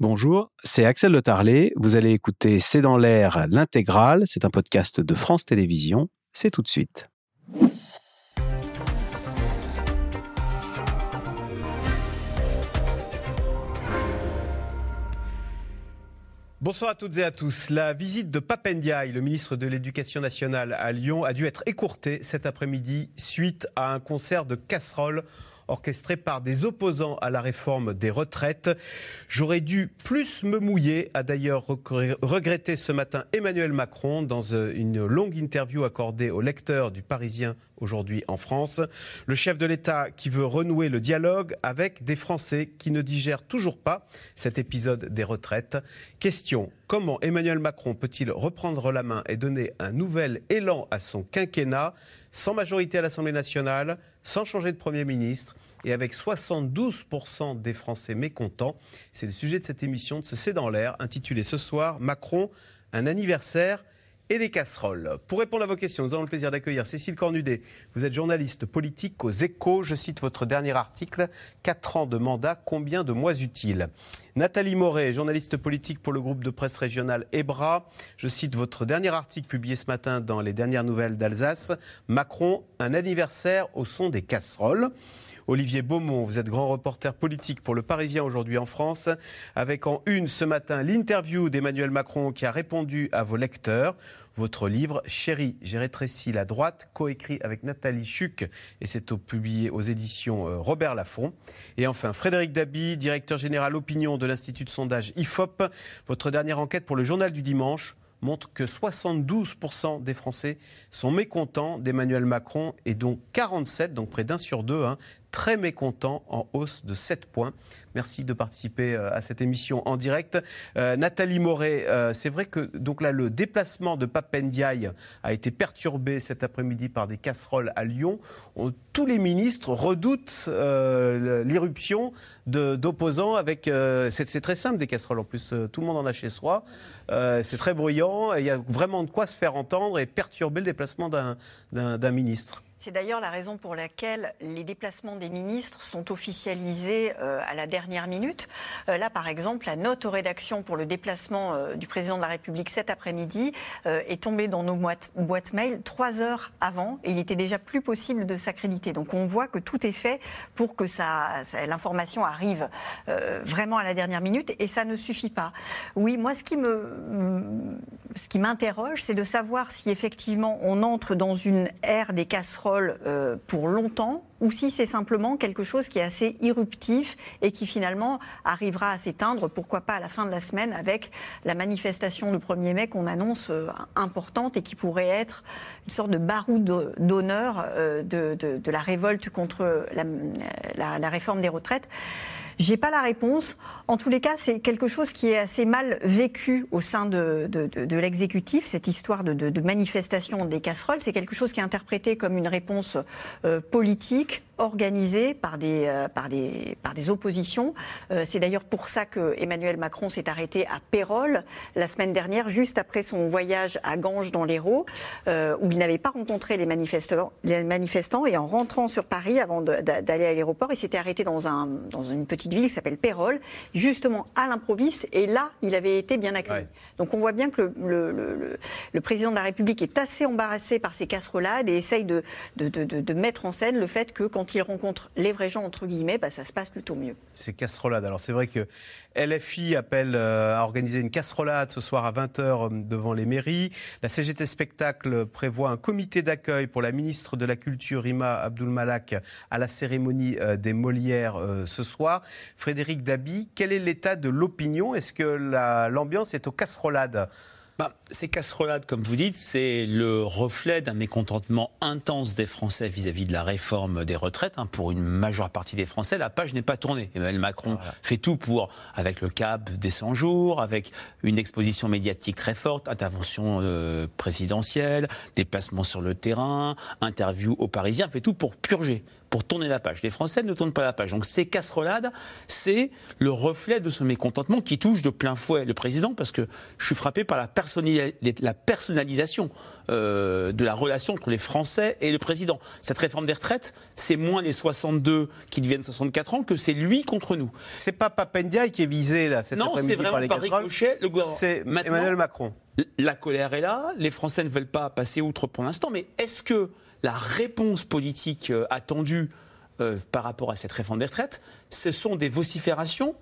Bonjour, c'est Axel Le Tarlet. Vous allez écouter C'est dans l'air l'intégrale. C'est un podcast de France Télévisions. C'est tout de suite. Bonsoir à toutes et à tous. La visite de Papendiaï, le ministre de l'Éducation nationale à Lyon, a dû être écourtée cet après-midi suite à un concert de casseroles orchestré par des opposants à la réforme des retraites. J'aurais dû plus me mouiller, a d'ailleurs regretté ce matin Emmanuel Macron dans euh, une longue interview accordée aux lecteurs du Parisien aujourd'hui en France. Le chef de l'État qui veut renouer le dialogue avec des Français qui ne digèrent toujours pas cet épisode des retraites. Question, comment Emmanuel Macron peut-il reprendre la main et donner un nouvel élan à son quinquennat? Sans majorité à l'Assemblée nationale sans changer de Premier ministre et avec 72% des Français mécontents. C'est le sujet de cette émission de ce C'est dans l'air, intitulée ce soir Macron, un anniversaire et des casseroles. Pour répondre à vos questions, nous avons le plaisir d'accueillir Cécile Cornudet. Vous êtes journaliste politique aux échos. Je cite votre dernier article 4 ans de mandat, combien de mois utiles Nathalie Moret, journaliste politique pour le groupe de presse régional EBRA. Je cite votre dernier article publié ce matin dans les dernières nouvelles d'Alsace. Macron, un anniversaire au son des casseroles. Olivier Beaumont, vous êtes grand reporter politique pour Le Parisien aujourd'hui en France, avec en une ce matin l'interview d'Emmanuel Macron qui a répondu à vos lecteurs. Votre livre, Chérie, j'ai rétréci la droite, coécrit avec Nathalie Chuc, et c'est publié aux éditions euh, Robert Laffont. Et enfin, Frédéric Dabi, directeur général opinion de l'Institut de sondage IFOP, votre dernière enquête pour le journal du dimanche montre que 72% des Français sont mécontents d'Emmanuel Macron et dont 47, donc près d'un sur deux, hein, très mécontents, en hausse de 7 points. Merci de participer euh, à cette émission en direct. Euh, Nathalie Moret, euh, c'est vrai que le déplacement de Papendiaï a été perturbé cet après-midi par des casseroles à Lyon. tous les ministres redoutent l'irruption d'opposants avec. c'est très simple des casseroles en plus, tout le monde en a chez soi. c'est très bruyant, il y a vraiment de quoi se faire entendre et perturber le déplacement d'un ministre. C'est d'ailleurs la raison pour laquelle les déplacements des ministres sont officialisés euh, à la dernière minute. Euh, là, par exemple, la note aux rédactions pour le déplacement euh, du président de la République cet après-midi est tombée dans nos boîtes, mail trois heures avant et il était déjà plus possible de s'accréditer. Donc on voit que tout est fait pour que l'information arrive vraiment à la dernière minute et ça ne suffit pas. Oui, moi, ce qui m'interroge, c'est de savoir si effectivement on entre dans une ère des casseroles euh, pour longtemps ou si c'est simplement quelque chose qui est assez irruptif et qui finalement arrivera à s'éteindre, pourquoi pas à la fin de la semaine, avec la manifestation du 1er mai qu'on annonce euh, importante et qui pourrait être une sorte de baroud d'honneur euh, de, la révolte contre la réforme des retraites. J'ai pas la réponse. En tous les cas, c'est quelque chose qui est assez mal vécu au sein de, l'exécutif, cette histoire de, manifestation des casseroles. C'est quelque chose qui est interprété comme une réponse euh, politique, organisée par des, euh, par des, par des oppositions. Euh, c'est d'ailleurs pour ça que Emmanuel Macron s'est arrêté à Pérol la semaine dernière, juste après son voyage à Ganges dans l'Hérault, où il n'avait pas rencontré les manifestants, les manifestants. Et en rentrant sur Paris, avant d'aller à l'aéroport, il s'était arrêté dans, un, dans une petite ville qui s'appelle Pérol, justement à l'improviste, et là, il avait été bien accueilli. Donc on voit bien que le, le, le, président de la République est assez embarrassé par ces casserolades et essaye de, de, de, de, mettre en scène le fait que quand il rencontre les vrais gens, entre guillemets, bah, ça se passe plutôt mieux. Ces casserolades, alors c'est vrai que LFI appelle euh, à organiser une casserolade ce soir à 20h euh, devant les mairies. La CGT Spectacle prévoit un comité d'accueil pour la ministre de la Culture, Ima Abdul Malak, à la cérémonie euh, des Molières ce soir. Frédéric Dabi, quel est l'état de l'opinion? Est-ce que l'ambiance est aux casserolades? Bah, ces casserolades, comme vous dites, c'est le reflet d'un mécontentement intense des Français vis-à-vis de la réforme des retraites. Hein. Pour une majeure partie des Français, la page n'est pas tournée. Emmanuel Macron fait tout pour, avec le cap des 100 jours, avec une exposition médiatique très forte, intervention euh, présidentielle, déplacement sur le terrain, interview aux Parisiens, fait tout pour purger pour tourner la page. Les Français ne tournent pas la page. Donc ces casserolades, c'est le reflet de ce mécontentement qui touche de plein fouet le président, parce que je suis frappé par la, personnalisation euh, de la relation entre les Français et le président. Cette réforme des retraites, c'est moins les 62 qui deviennent 64 ans que c'est lui contre nous. C'est pas Papendiaï qui est visé là cet après-midi par les casseroles. C'est Emmanuel Macron. La colère est là. Les Français ne veulent pas passer outre pour l'instant. Mais est-ce que la réponse politique euh, attendue euh, par rapport à cette réforme des retraites, ce sont des vociférations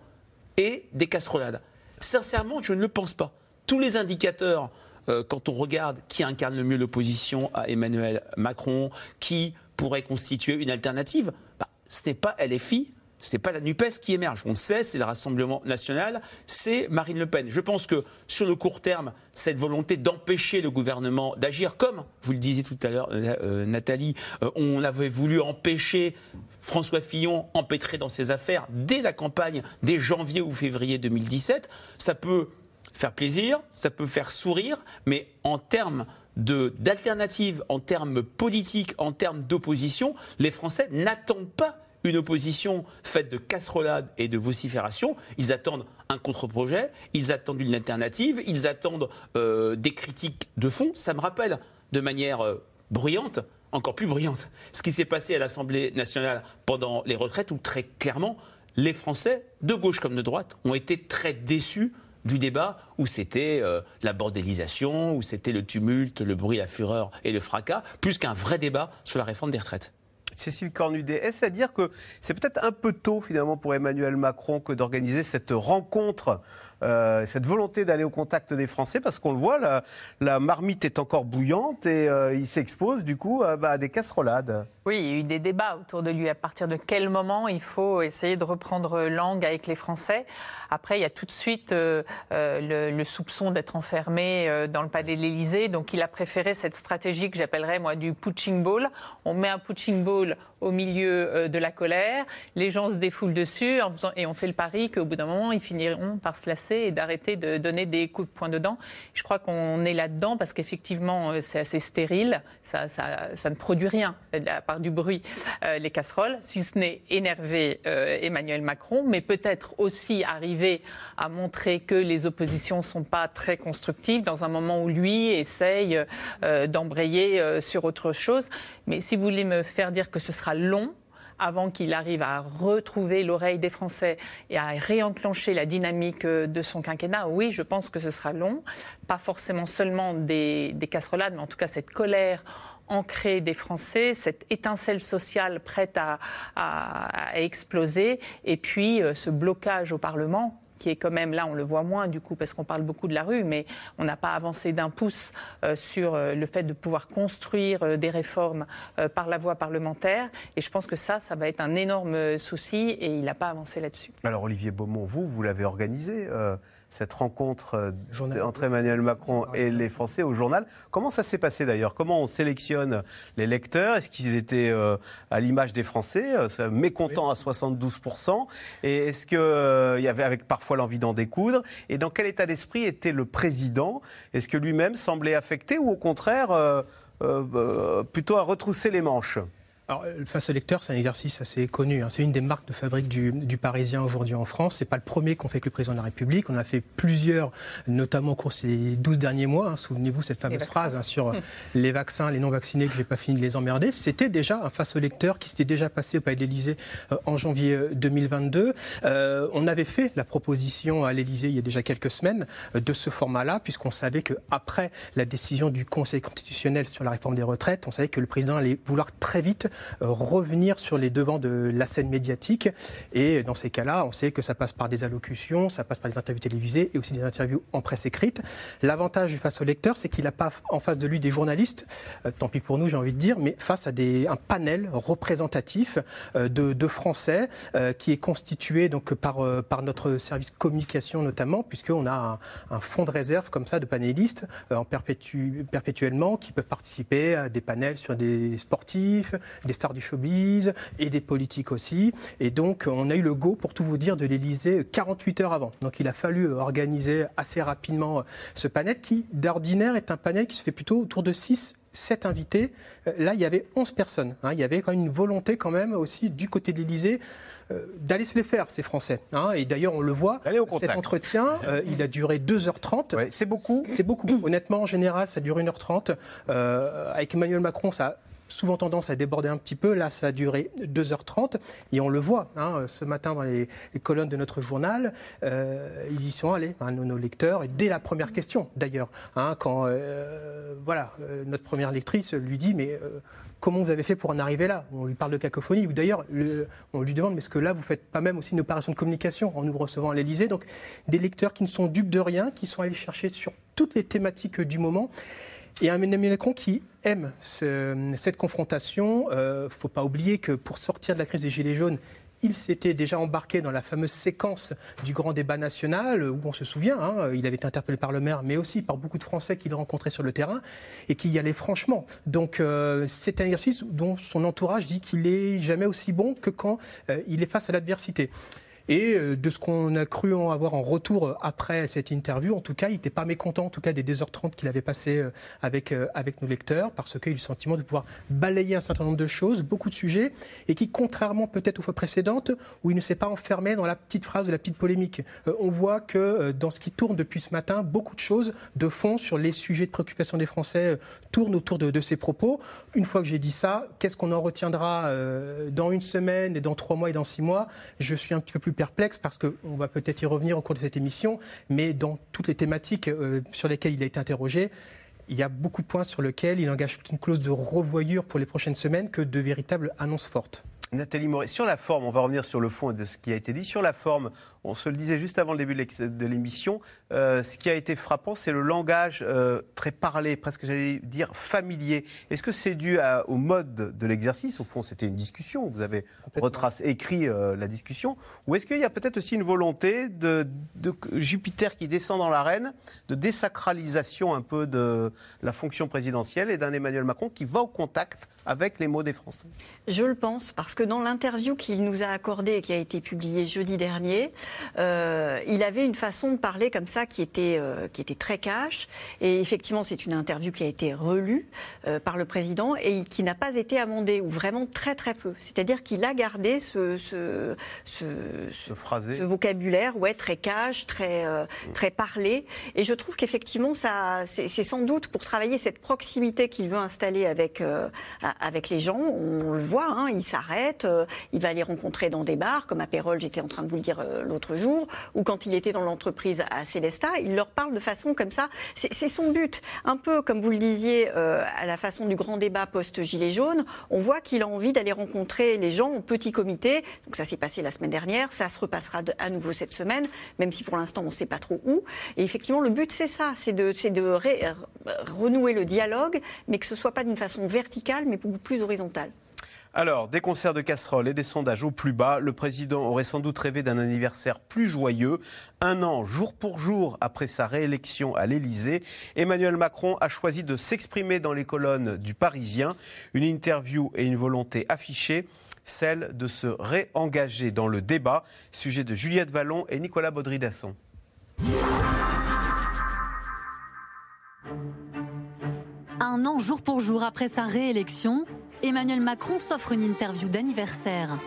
et des casserolades Sincèrement, je ne le pense pas. Tous les indicateurs, euh, quand on regarde qui incarne le mieux l'opposition à Emmanuel Macron, qui pourrait constituer une alternative, bah, ce n'est pas LFI, ce n'est pas la NUPES qui émerge. On sait, c'est le Rassemblement national, c'est Marine Le Pen. Je pense que sur le court terme, cette volonté d'empêcher le gouvernement d'agir, comme vous le disiez tout à l'heure, euh, euh, Nathalie, euh, on avait voulu empêcher François Fillon empêtrer dans ses affaires dès la campagne, dès janvier ou février 2017, ça peut faire plaisir, ça peut faire sourire, mais en termes d'alternatives, en termes politiques, en termes d'opposition, les Français n'attendent pas une opposition faite de casserolades et de vociférations. Ils attendent un contre-projet, ils attendent une alternative, ils attendent euh, des critiques de fond. Ça me rappelle de manière euh, bruyante, encore plus bruyante, ce qui s'est passé à l'Assemblée nationale pendant les retraites, où très clairement, les Français, de gauche comme de droite, ont été très déçus du débat où c'était euh, la bordélisation, où c'était le tumulte, le bruit, la fureur et le fracas, plus qu'un vrai débat sur la réforme des retraites. Cécile Cornudet, est-ce à dire que c'est peut-être un peu tôt finalement pour Emmanuel Macron que d'organiser cette rencontre euh, cette volonté d'aller au contact des Français, parce qu'on le voit, la, marmite est encore bouillante et euh, il s'expose du coup bah, à des casserolades. Oui, il y a eu des débats autour de lui. À partir de quel moment il faut essayer de reprendre langue avec les Français? Après, il y a tout de suite euh, le, soupçon d'être enfermé dans le palais de l'Élysée. Donc, il a préféré cette stratégie que j'appellerais moi du punching ball. On met un punching ball au milieu de la colère, les gens se défoulent dessus et on fait le pari qu'au bout d'un moment, ils finiront par se lasser et d'arrêter de donner des coups de poing dedans. Je crois qu'on est là-dedans parce qu'effectivement, euh, c'est assez stérile. Ça, ne produit rien, à part du bruit, euh, les casseroles, si ce n'est énerver euh, Emmanuel Macron, mais peut-être aussi arriver à montrer que les oppositions ne sont pas très constructives dans un moment où lui essaye d'embrayer sur autre chose. Mais si vous voulez me faire dire que ce sera long, avant qu'il arrive à retrouver l'oreille des Français et à réenclencher la dynamique euh, de son quinquennat, oui, je pense que ce sera long. Pas forcément seulement des, casserolades, mais en tout cas cette colère ancrée des Français, cette étincelle sociale prête à, à exploser, et puis euh, ce blocage au Parlement qui est quand même, là on le voit moins du coup parce qu'on parle beaucoup de la rue, mais on n'a pas avancé d'un pouce euh, sur euh, le fait de pouvoir construire euh, des réformes par la voie parlementaire. Et je pense que ça, ça va être un énorme souci et il n'a pas avancé là-dessus. Alors Olivier Beaumont, vous, vous l'avez organisé cette rencontre euh, entre Emmanuel Macron et les Français au journal. Comment ça s'est passé d'ailleurs? Comment on sélectionne les lecteurs? Est-ce qu'ils étaient euh, à l'image des Français, euh, mécontents à 72% Et est-ce qu'il y avait avec parfois l'envie d'en découdre. Et dans quel état d'esprit était le président? Est-ce que lui-même semblait affecté ou au contraire plutôt à retrousser les manches? Alors, face au lecteur, c'est un exercice assez connu. Hein. C'est une des marques de fabrique du, Parisien aujourd'hui en France. C'est pas le premier qu'on fait avec le président de la République. On a fait plusieurs, notamment au cours ces 12 derniers mois. Hein. Souvenez-vous cette fameuse phrase hein, sur les vaccins, les non-vaccinés, que j'ai pas fini de les emmerder. C'était déjà un face au lecteur qui s'était déjà passé au Palais de l'Élysée euh, en janvier 2022. Euh, euh, on avait fait la proposition à l'Élysée il y a déjà quelques semaines de ce format-là, puisqu'on savait qu'après la décision du Conseil constitutionnel sur la réforme des retraites, on savait que le président allait vouloir très vite euh, revenir sur les devants de la scène médiatique. Et dans ces cas-là, on sait que ça passe par des allocutions, ça passe par des interviews télévisées et aussi des interviews en presse écrite. L'avantage face au lecteur, c'est qu'il n'a pas en face de lui des journalistes, euh, tant pis pour nous, j'ai envie de dire, mais face à des, un panel représentatif euh, de, Français qui est constitué donc par, notre service communication notamment, puisqu'on a un, fonds de réserve comme ça de panélistes en perpétu, perpétuellement qui peuvent participer à des panels sur des sportifs, des stars du showbiz et des politiques aussi. Et donc, on a eu le go, pour tout vous dire, de l'Elysée 48 heures avant. Donc, il a fallu organiser assez rapidement ce panel qui, d'ordinaire, est un panel qui se fait plutôt autour de 6 sept invités. Euh, là, il y avait 11 personnes. Hein. Il y avait quand même une volonté quand même aussi du côté de l'Élysée euh, d'aller se les faire, ces Français. Hein. Et d'ailleurs, on le voit, cet entretien, euh, il a duré 2h30. c'est beaucoup C'est beaucoup. Honnêtement, en général, ça dure 1h30. avec Emmanuel Macron, ça souvent tendance à déborder un petit peu. Là, ça a duré 2h30 et on le voit hein, ce matin dans les, colonnes de notre journal. Euh, ils y sont allés, hein, nos, lecteurs, et dès la première question d'ailleurs, hein, quand euh, voilà, euh, notre première lectrice lui dit mais comment vous avez fait pour en arriver là? On lui parle de cacophonie, ou d'ailleurs, on lui demande, mais est-ce que là, vous faites pas même aussi une opération de communication en nous recevant à l'Elysée Donc, des lecteurs qui ne sont dupes de rien, qui sont allés chercher sur toutes les thématiques du moment. Et un Emmanuel Macron qui aime cette confrontation. Il euh, ne faut pas oublier que pour sortir de la crise des Gilets jaunes, il s'était déjà embarqué dans la fameuse séquence du grand débat national, où on se souvient, hein, il avait été interpellé par le maire, mais aussi par beaucoup de Français qu'il rencontrait sur le terrain, et qui y allait franchement. Donc euh, c'est un exercice dont son entourage dit qu'il est jamais aussi bon que quand euh, il est face à l'adversité. Et euh, de ce qu'on a cru en avoir en retour euh, après cette interview, en tout cas, il n'était pas mécontent, en tout cas, des 2h30 qu'il avait passé euh, avec, avec nos lecteurs, parce qu'il a eu le sentiment de pouvoir balayer un certain nombre de choses, beaucoup de sujets, et qui, contrairement peut-être aux fois précédentes, où il ne s'est pas enfermé dans la petite phrase de la petite polémique. on voit que dans ce qui tourne depuis ce matin, beaucoup de choses de fond sur les sujets de préoccupation des Français tournent autour de, ces propos. Une fois que j'ai dit ça, qu'est-ce qu'on en retiendra dans une semaine, et dans trois mois, et dans six mois? Je suis un petit peu plus perplexe parce qu'on va peut-être y revenir au cours de cette émission, mais dans toutes les thématiques euh, sur lesquelles il a été interrogé, il y a beaucoup de points sur lesquels il engage une clause de revoyure pour les prochaines semaines que de véritables annonces fortes. Nathalie Moret, sur la forme, on va revenir sur le fond de ce qui a été dit. Sur la forme, on se le disait juste avant le début de l'émission, euh, ce qui a été frappant, c'est le langage euh, très parlé, presque j'allais dire familier. Est-ce que c'est dû au mode de l'exercice? Au fond, c'était une discussion, vous avez retracé, écrit euh, la discussion. Ou est-ce qu'il y a peut-être aussi une volonté de, de, Jupiter qui descend dans l'arène, de désacralisation un peu de la fonction présidentielle et d'un Emmanuel Macron qui va au contact avec les mots des Français? Je le pense, parce que dans l'interview qu'il nous a accordée et qui a été publiée jeudi dernier, euh, il avait une façon de parler comme ça qui était, euh, qui était très cash. Et effectivement, c'est une interview qui a été relue euh, par le président et qui n'a pas été amendée, ou vraiment très très peu. C'est-à-dire qu'il a gardé ce, ce, ce, ce, vocabulaire ouais, très cash, très, très parlé. Et je trouve qu'effectivement, c'est sans doute pour travailler cette proximité qu'il veut installer avec avec les gens. On le voit, hein, il s'arrête, il va les rencontrer dans des bars, comme à Pérol, j'étais en train de vous le dire euh, l'autre jour, ou quand il était dans l'entreprise à Célesta, il leur parle de façon comme ça. C'est son but. Un peu comme vous le disiez, euh, à la façon du grand débat post-Gilet jaune, on voit qu'il a envie d'aller rencontrer les gens en petit comité. Donc ça s'est passé la semaine dernière, ça se repassera à nouveau cette semaine, même si pour l'instant on ne sait pas trop où. Et effectivement, le but c'est ça, c'est de, renouer le dialogue, mais que ce soit pas d'une façon verticale, mais beaucoup plus horizontale. Alors, des concerts de casseroles et des sondages au plus bas, le président aurait sans doute rêvé d'un anniversaire plus joyeux. Un an, jour pour jour, après sa réélection à l'Élysée, Emmanuel Macron a choisi de s'exprimer dans les colonnes du Parisien. Une interview et une volonté affichée, celle de se réengager dans le débat. Sujet de Juliette Vallon et Nicolas Baudry-Dasson. Un an jour pour jour après sa réélection, Emmanuel Macron s'offre une interview d'anniversaire.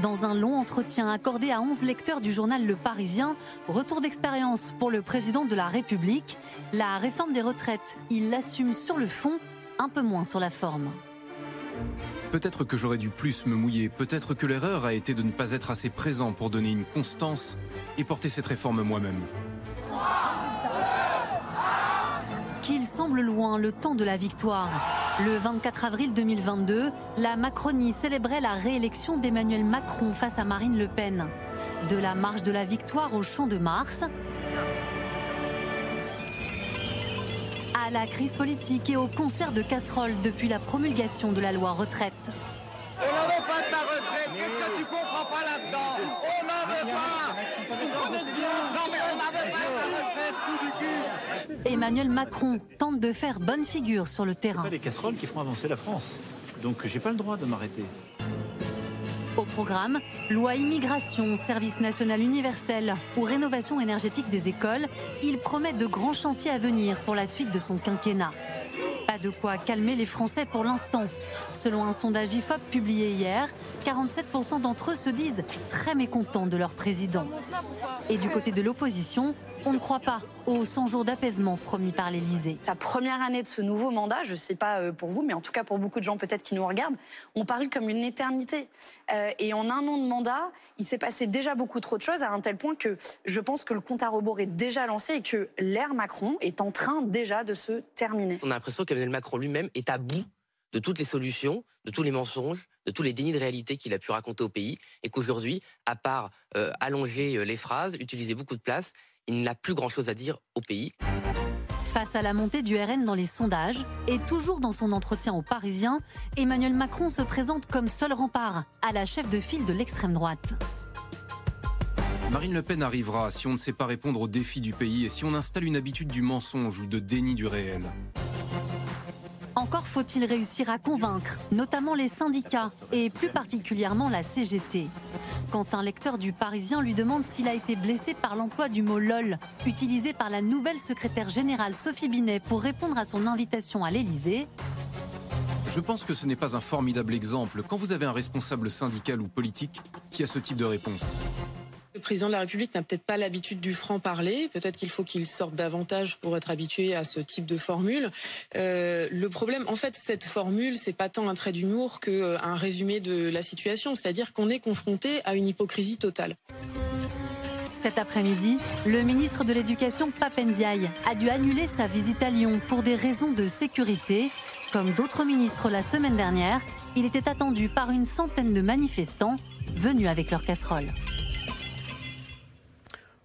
Dans un long entretien accordé à 11 lecteurs du journal Le Parisien, retour d'expérience pour le président de la République, la réforme des retraites, il l'assume sur le fond, un peu moins sur la forme. Peut-être que j'aurais dû plus me mouiller, peut-être que l'erreur a été de ne pas être assez présent pour donner une constance et porter cette réforme moi-même. Loin le temps de la victoire. Le 24 avril 2022, la Macronie célébrait la réélection d'Emmanuel Macron face à Marine Le Pen. De la marche de la victoire au Champ de Mars, à la crise politique et au concert de casseroles depuis la promulgation de la loi retraite. On n'en veut pas de ta retraite. Qu'est-ce que tu comprends pas là-dedans? On n'en veut pas. Non mais on n'en veut pas de ta retraite. Emmanuel Macron tente de faire bonne figure sur le terrain. C'est les casseroles qui feront avancer la France. Donc j'ai pas le droit de m'arrêter. Au programme, loi immigration, service national universel ou rénovation énergétique des écoles, il promet de grands chantiers à venir pour la suite de son quinquennat. Pas de quoi calmer les Français pour l'instant. Selon un sondage IFOP publié hier, 47% d'entre eux se disent très mécontents de leur président. Et du côté de l'opposition, on ne croit pas aux 100 jours d'apaisement promis par l'Élysée. Sa première année de ce nouveau mandat, je ne sais pas euh, pour vous, mais en tout cas pour beaucoup de gens peut-être qui nous regardent, ont paru comme une éternité. Euh, et en un an de mandat, il s'est passé déjà beaucoup trop de choses à un tel point que je pense que le compte à rebours est déjà lancé et que l'ère Macron est en train déjà de se terminer. On a l'impression qu'Emmanuel Macron lui-même est à bout de toutes les solutions, de tous les mensonges, de tous les dénis de réalité qu'il a pu raconter au pays, et qu'aujourd'hui, à part euh, allonger les phrases, utiliser beaucoup de place, il n'a plus grand-chose à dire au pays. Face à la montée du RN dans les sondages, et toujours dans son entretien aux Parisiens, Emmanuel Macron se présente comme seul rempart à la chef de file de l'extrême droite. Marine Le Pen arrivera si on ne sait pas répondre aux défis du pays et si on installe une habitude du mensonge ou de déni du réel. Encore faut-il réussir à convaincre, notamment les syndicats et plus particulièrement la CGT. Quand un lecteur du Parisien lui demande s'il a été blessé par l'emploi du mot LOL, utilisé par la nouvelle secrétaire générale Sophie Binet pour répondre à son invitation à l'Élysée, je pense que ce n'est pas un formidable exemple quand vous avez un responsable syndical ou politique qui a ce type de réponse. Le président de la République n'a peut-être pas l'habitude du franc-parler. Peut-être qu'il faut qu'il sorte davantage pour être habitué à ce type de formule. Euh, le problème, en fait, cette formule, c'est pas tant un trait d'humour qu'un euh, résumé de la situation. C'est-à-dire qu'on est confronté à une hypocrisie totale. Cet après-midi, le ministre de l'Éducation, Papendiaï, a dû annuler sa visite à Lyon pour des raisons de sécurité. Comme d'autres ministres la semaine dernière, il était attendu par une centaine de manifestants venus avec leurs casseroles.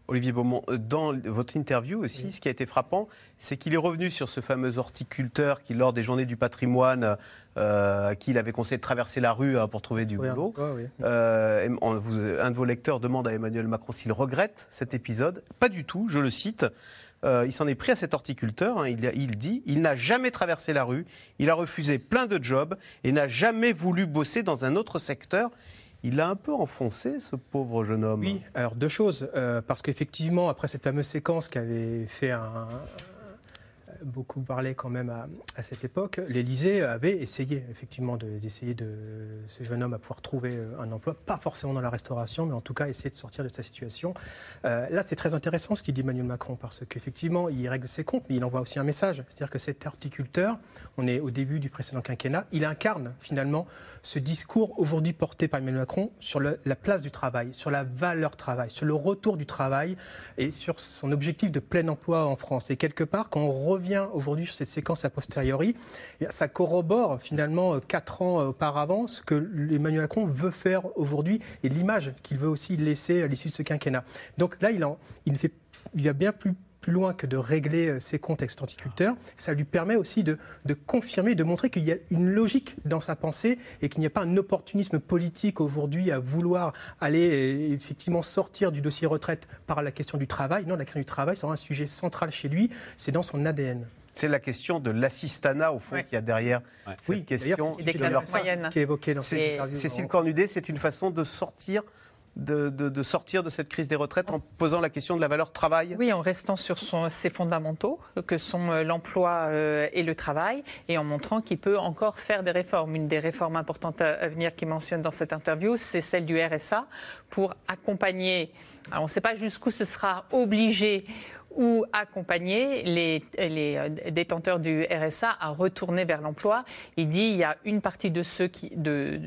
Olivier Beaumont, dans votre interview aussi, ce qui a été frappant, c'est qu'il est revenu sur ce fameux horticulteur qui, lors des journées du patrimoine, euh, à qui il avait conseillé de traverser la rue hein, pour trouver du boulot. Euh, un de vos lecteurs demande à Emmanuel Macron s'il regrette cet épisode. Pas du tout, je le cite. Euh, il s'en est pris à cet horticulteur. Hein. il, il, dit il n'a jamais traversé la rue, il a refusé plein de jobs et n'a jamais voulu bosser dans un autre secteur. Il l'a un peu enfoncé, ce pauvre jeune homme. Oui, alors deux choses. Euh, parce qu'effectivement, après cette fameuse séquence qui avait fait un, beaucoup parlé quand même à, cette époque, l'Élysée avait essayé effectivement d'essayer de, ce jeune homme à pouvoir trouver euh, un emploi, pas forcément dans la restauration, mais en tout cas essayer de sortir de sa situation. Euh, là, c'est très intéressant ce qu'il dit Emmanuel Macron, parce qu'effectivement, il règle ses comptes, mais il envoie aussi un message. C'est-à-dire que cet horticulteur, on est au début du précédent quinquennat, il incarne finalement ce discours aujourd'hui porté par Emmanuel Macron sur la place du travail, sur la valeur travail, sur le retour du travail et sur son objectif de plein emploi en France. Et quelque part, quand on revient aujourd'hui sur cette séquence a posteriori, ça corrobore finalement euh, quatre ans euh, auparavant ce que Emmanuel Macron veut faire aujourd'hui et l'image qu'il veut aussi laisser à l'issue de ce quinquennat. Donc là, il, en, il, fait, il va bien plus plus loin que de régler euh, ses comptes avec ça lui permet aussi de, de confirmer, de montrer qu'il y a une logique dans sa pensée et qu'il n'y a pas un opportunisme politique aujourd'hui à vouloir aller effectivement sortir du dossier retraite par la question du travail. Non, la question du travail, c'est un sujet central chez lui, c'est dans son ADN. C'est la question de l'assistanat, au fond, qui a derrière oui, question des classes moyennes. qui est évoquée dans Cécile Cornudet, c'est une façon de sortir de, sortir de cette crise des retraites en posant la question de la valeur travail Oui, en restant sur ses fondamentaux, que sont euh, l'emploi euh, et le travail, et en montrant qu'il peut encore faire des réformes. Une des réformes importantes à venir qu'il mentionne dans cette interview, c'est celle du RSA, pour accompagner, alors on ne sait pas jusqu'où ce sera obligé ou accompagner les, les, euh, détenteurs du RSA à retourner vers l'emploi. Il dit il y a une partie de ceux qui, de,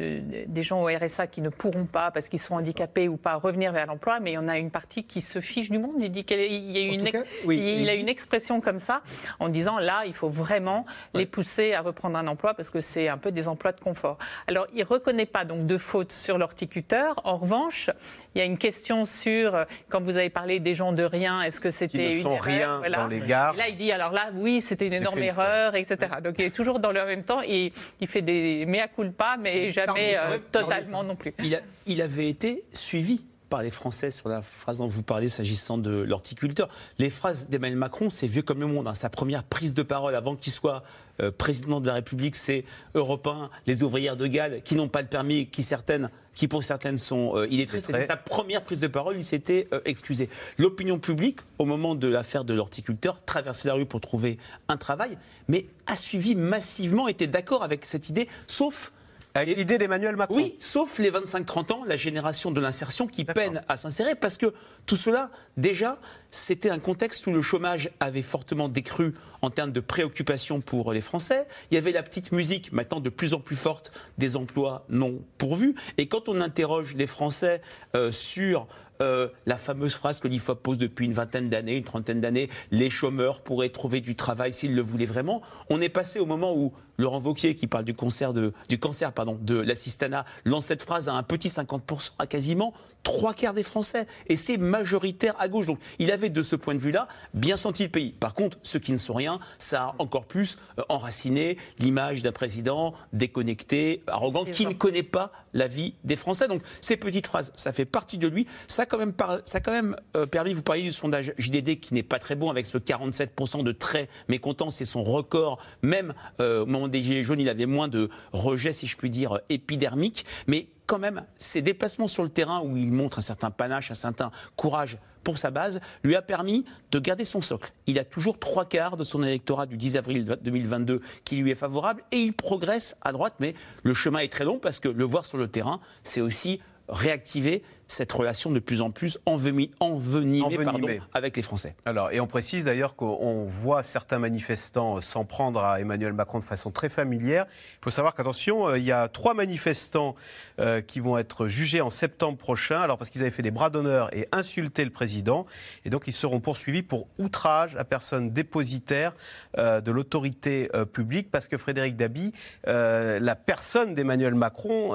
des gens au RSA qui ne pourront pas, parce qu'ils sont handicapés ou pas, revenir vers l'emploi, mais il y en a une partie qui se fiche du monde. Il dit qu'il y a une, il, a une expression comme ça en disant là, il faut vraiment les pousser à reprendre un emploi parce que c'est un peu des emplois de confort. Alors, il reconnaît pas donc de faute sur l'horticulteur. En revanche, il y a une question sur, quand vous avez parlé des gens de rien, est-ce que c'était sont rien dans les gares. là, il dit alors là, oui, c'était une énorme erreur, etc. Donc il est toujours dans le même temps et il fait des mea culpa, mais jamais euh, totalement non plus. Il, il avait été suivi par les Français sur la phrase dont vous parlez s'agissant de l'horticulteur. Les phrases d'Emmanuel Macron, c'est vieux comme le monde. Hein. Sa première prise de parole avant qu'il soit euh, président de la République, c'est européen, les ouvrières de Galles qui n'ont pas le permis, qui certaines qui pour certaines sont euh, illettrées. C'était sa première prise de parole, il s'était euh, excusé. L'opinion publique, au moment de l'affaire de l'horticulteur, traversait la rue pour trouver un travail, mais a suivi massivement, était d'accord avec cette idée, sauf avec l'idée d'Emmanuel Macron. Oui, sauf les 25-30 ans, la génération de l'insertion qui peine à s'insérer, parce que tout cela, déjà, c'était un contexte où le chômage avait fortement décru en termes de préoccupation pour les Français. Il y avait la petite musique, maintenant de plus en plus forte, des emplois non pourvus. Et quand on interroge les Français euh, sur euh, la fameuse phrase que l'IFOP pose depuis une vingtaine d'années, une trentaine d'années, les chômeurs pourraient trouver du travail s'ils le voulaient vraiment. On est passé au moment où Laurent Wauquiez, qui parle du, cancer de, du de l'assistanat, lance cette phrase à un petit 50%, à quasiment trois quarts des Français. Et c'est majoritaire à gauche. Donc il avait de ce point de vue-là bien senti le pays. Par contre, ceux qui ne sont rien, ça a encore plus euh, enraciné l'image d'un président déconnecté, arrogant, qui ne connaît pas la vie des Français. Donc ces petites phrases, ça fait partie de lui. Ça a quand même, ça a quand même euh, permis, vous parliez du sondage JDD qui n'est pas très bon avec ce 47% de très mécontents, c'est son record. Même euh, au moment des Gilets jaunes, il avait moins de rejets, si je puis dire, épidermiques. Mais quand même, ses déplacements sur le terrain où il montre un certain panache, un certain courage pour sa base, lui a permis de garder son socle. Il a toujours trois quarts de son électorat du 10 avril 2022 qui lui est favorable et il progresse à droite, mais le chemin est très long parce que le voir sur le terrain, c'est aussi réactiver cette relation de plus en plus envenimée, envenimée, avec les Français. Alors, et on précise d'ailleurs qu'on voit certains manifestants s'en prendre à Emmanuel Macron de façon très familière. Il faut savoir qu'attention, euh, il y a trois manifestants euh, qui vont être jugés en septembre prochain, alors parce qu'ils avaient fait des bras d'honneur et insulté le président, et donc ils seront poursuivis pour outrage à personne dépositaire euh, de l'autorité publique, parce que Frédéric Dabi, la personne d'Emmanuel Macron,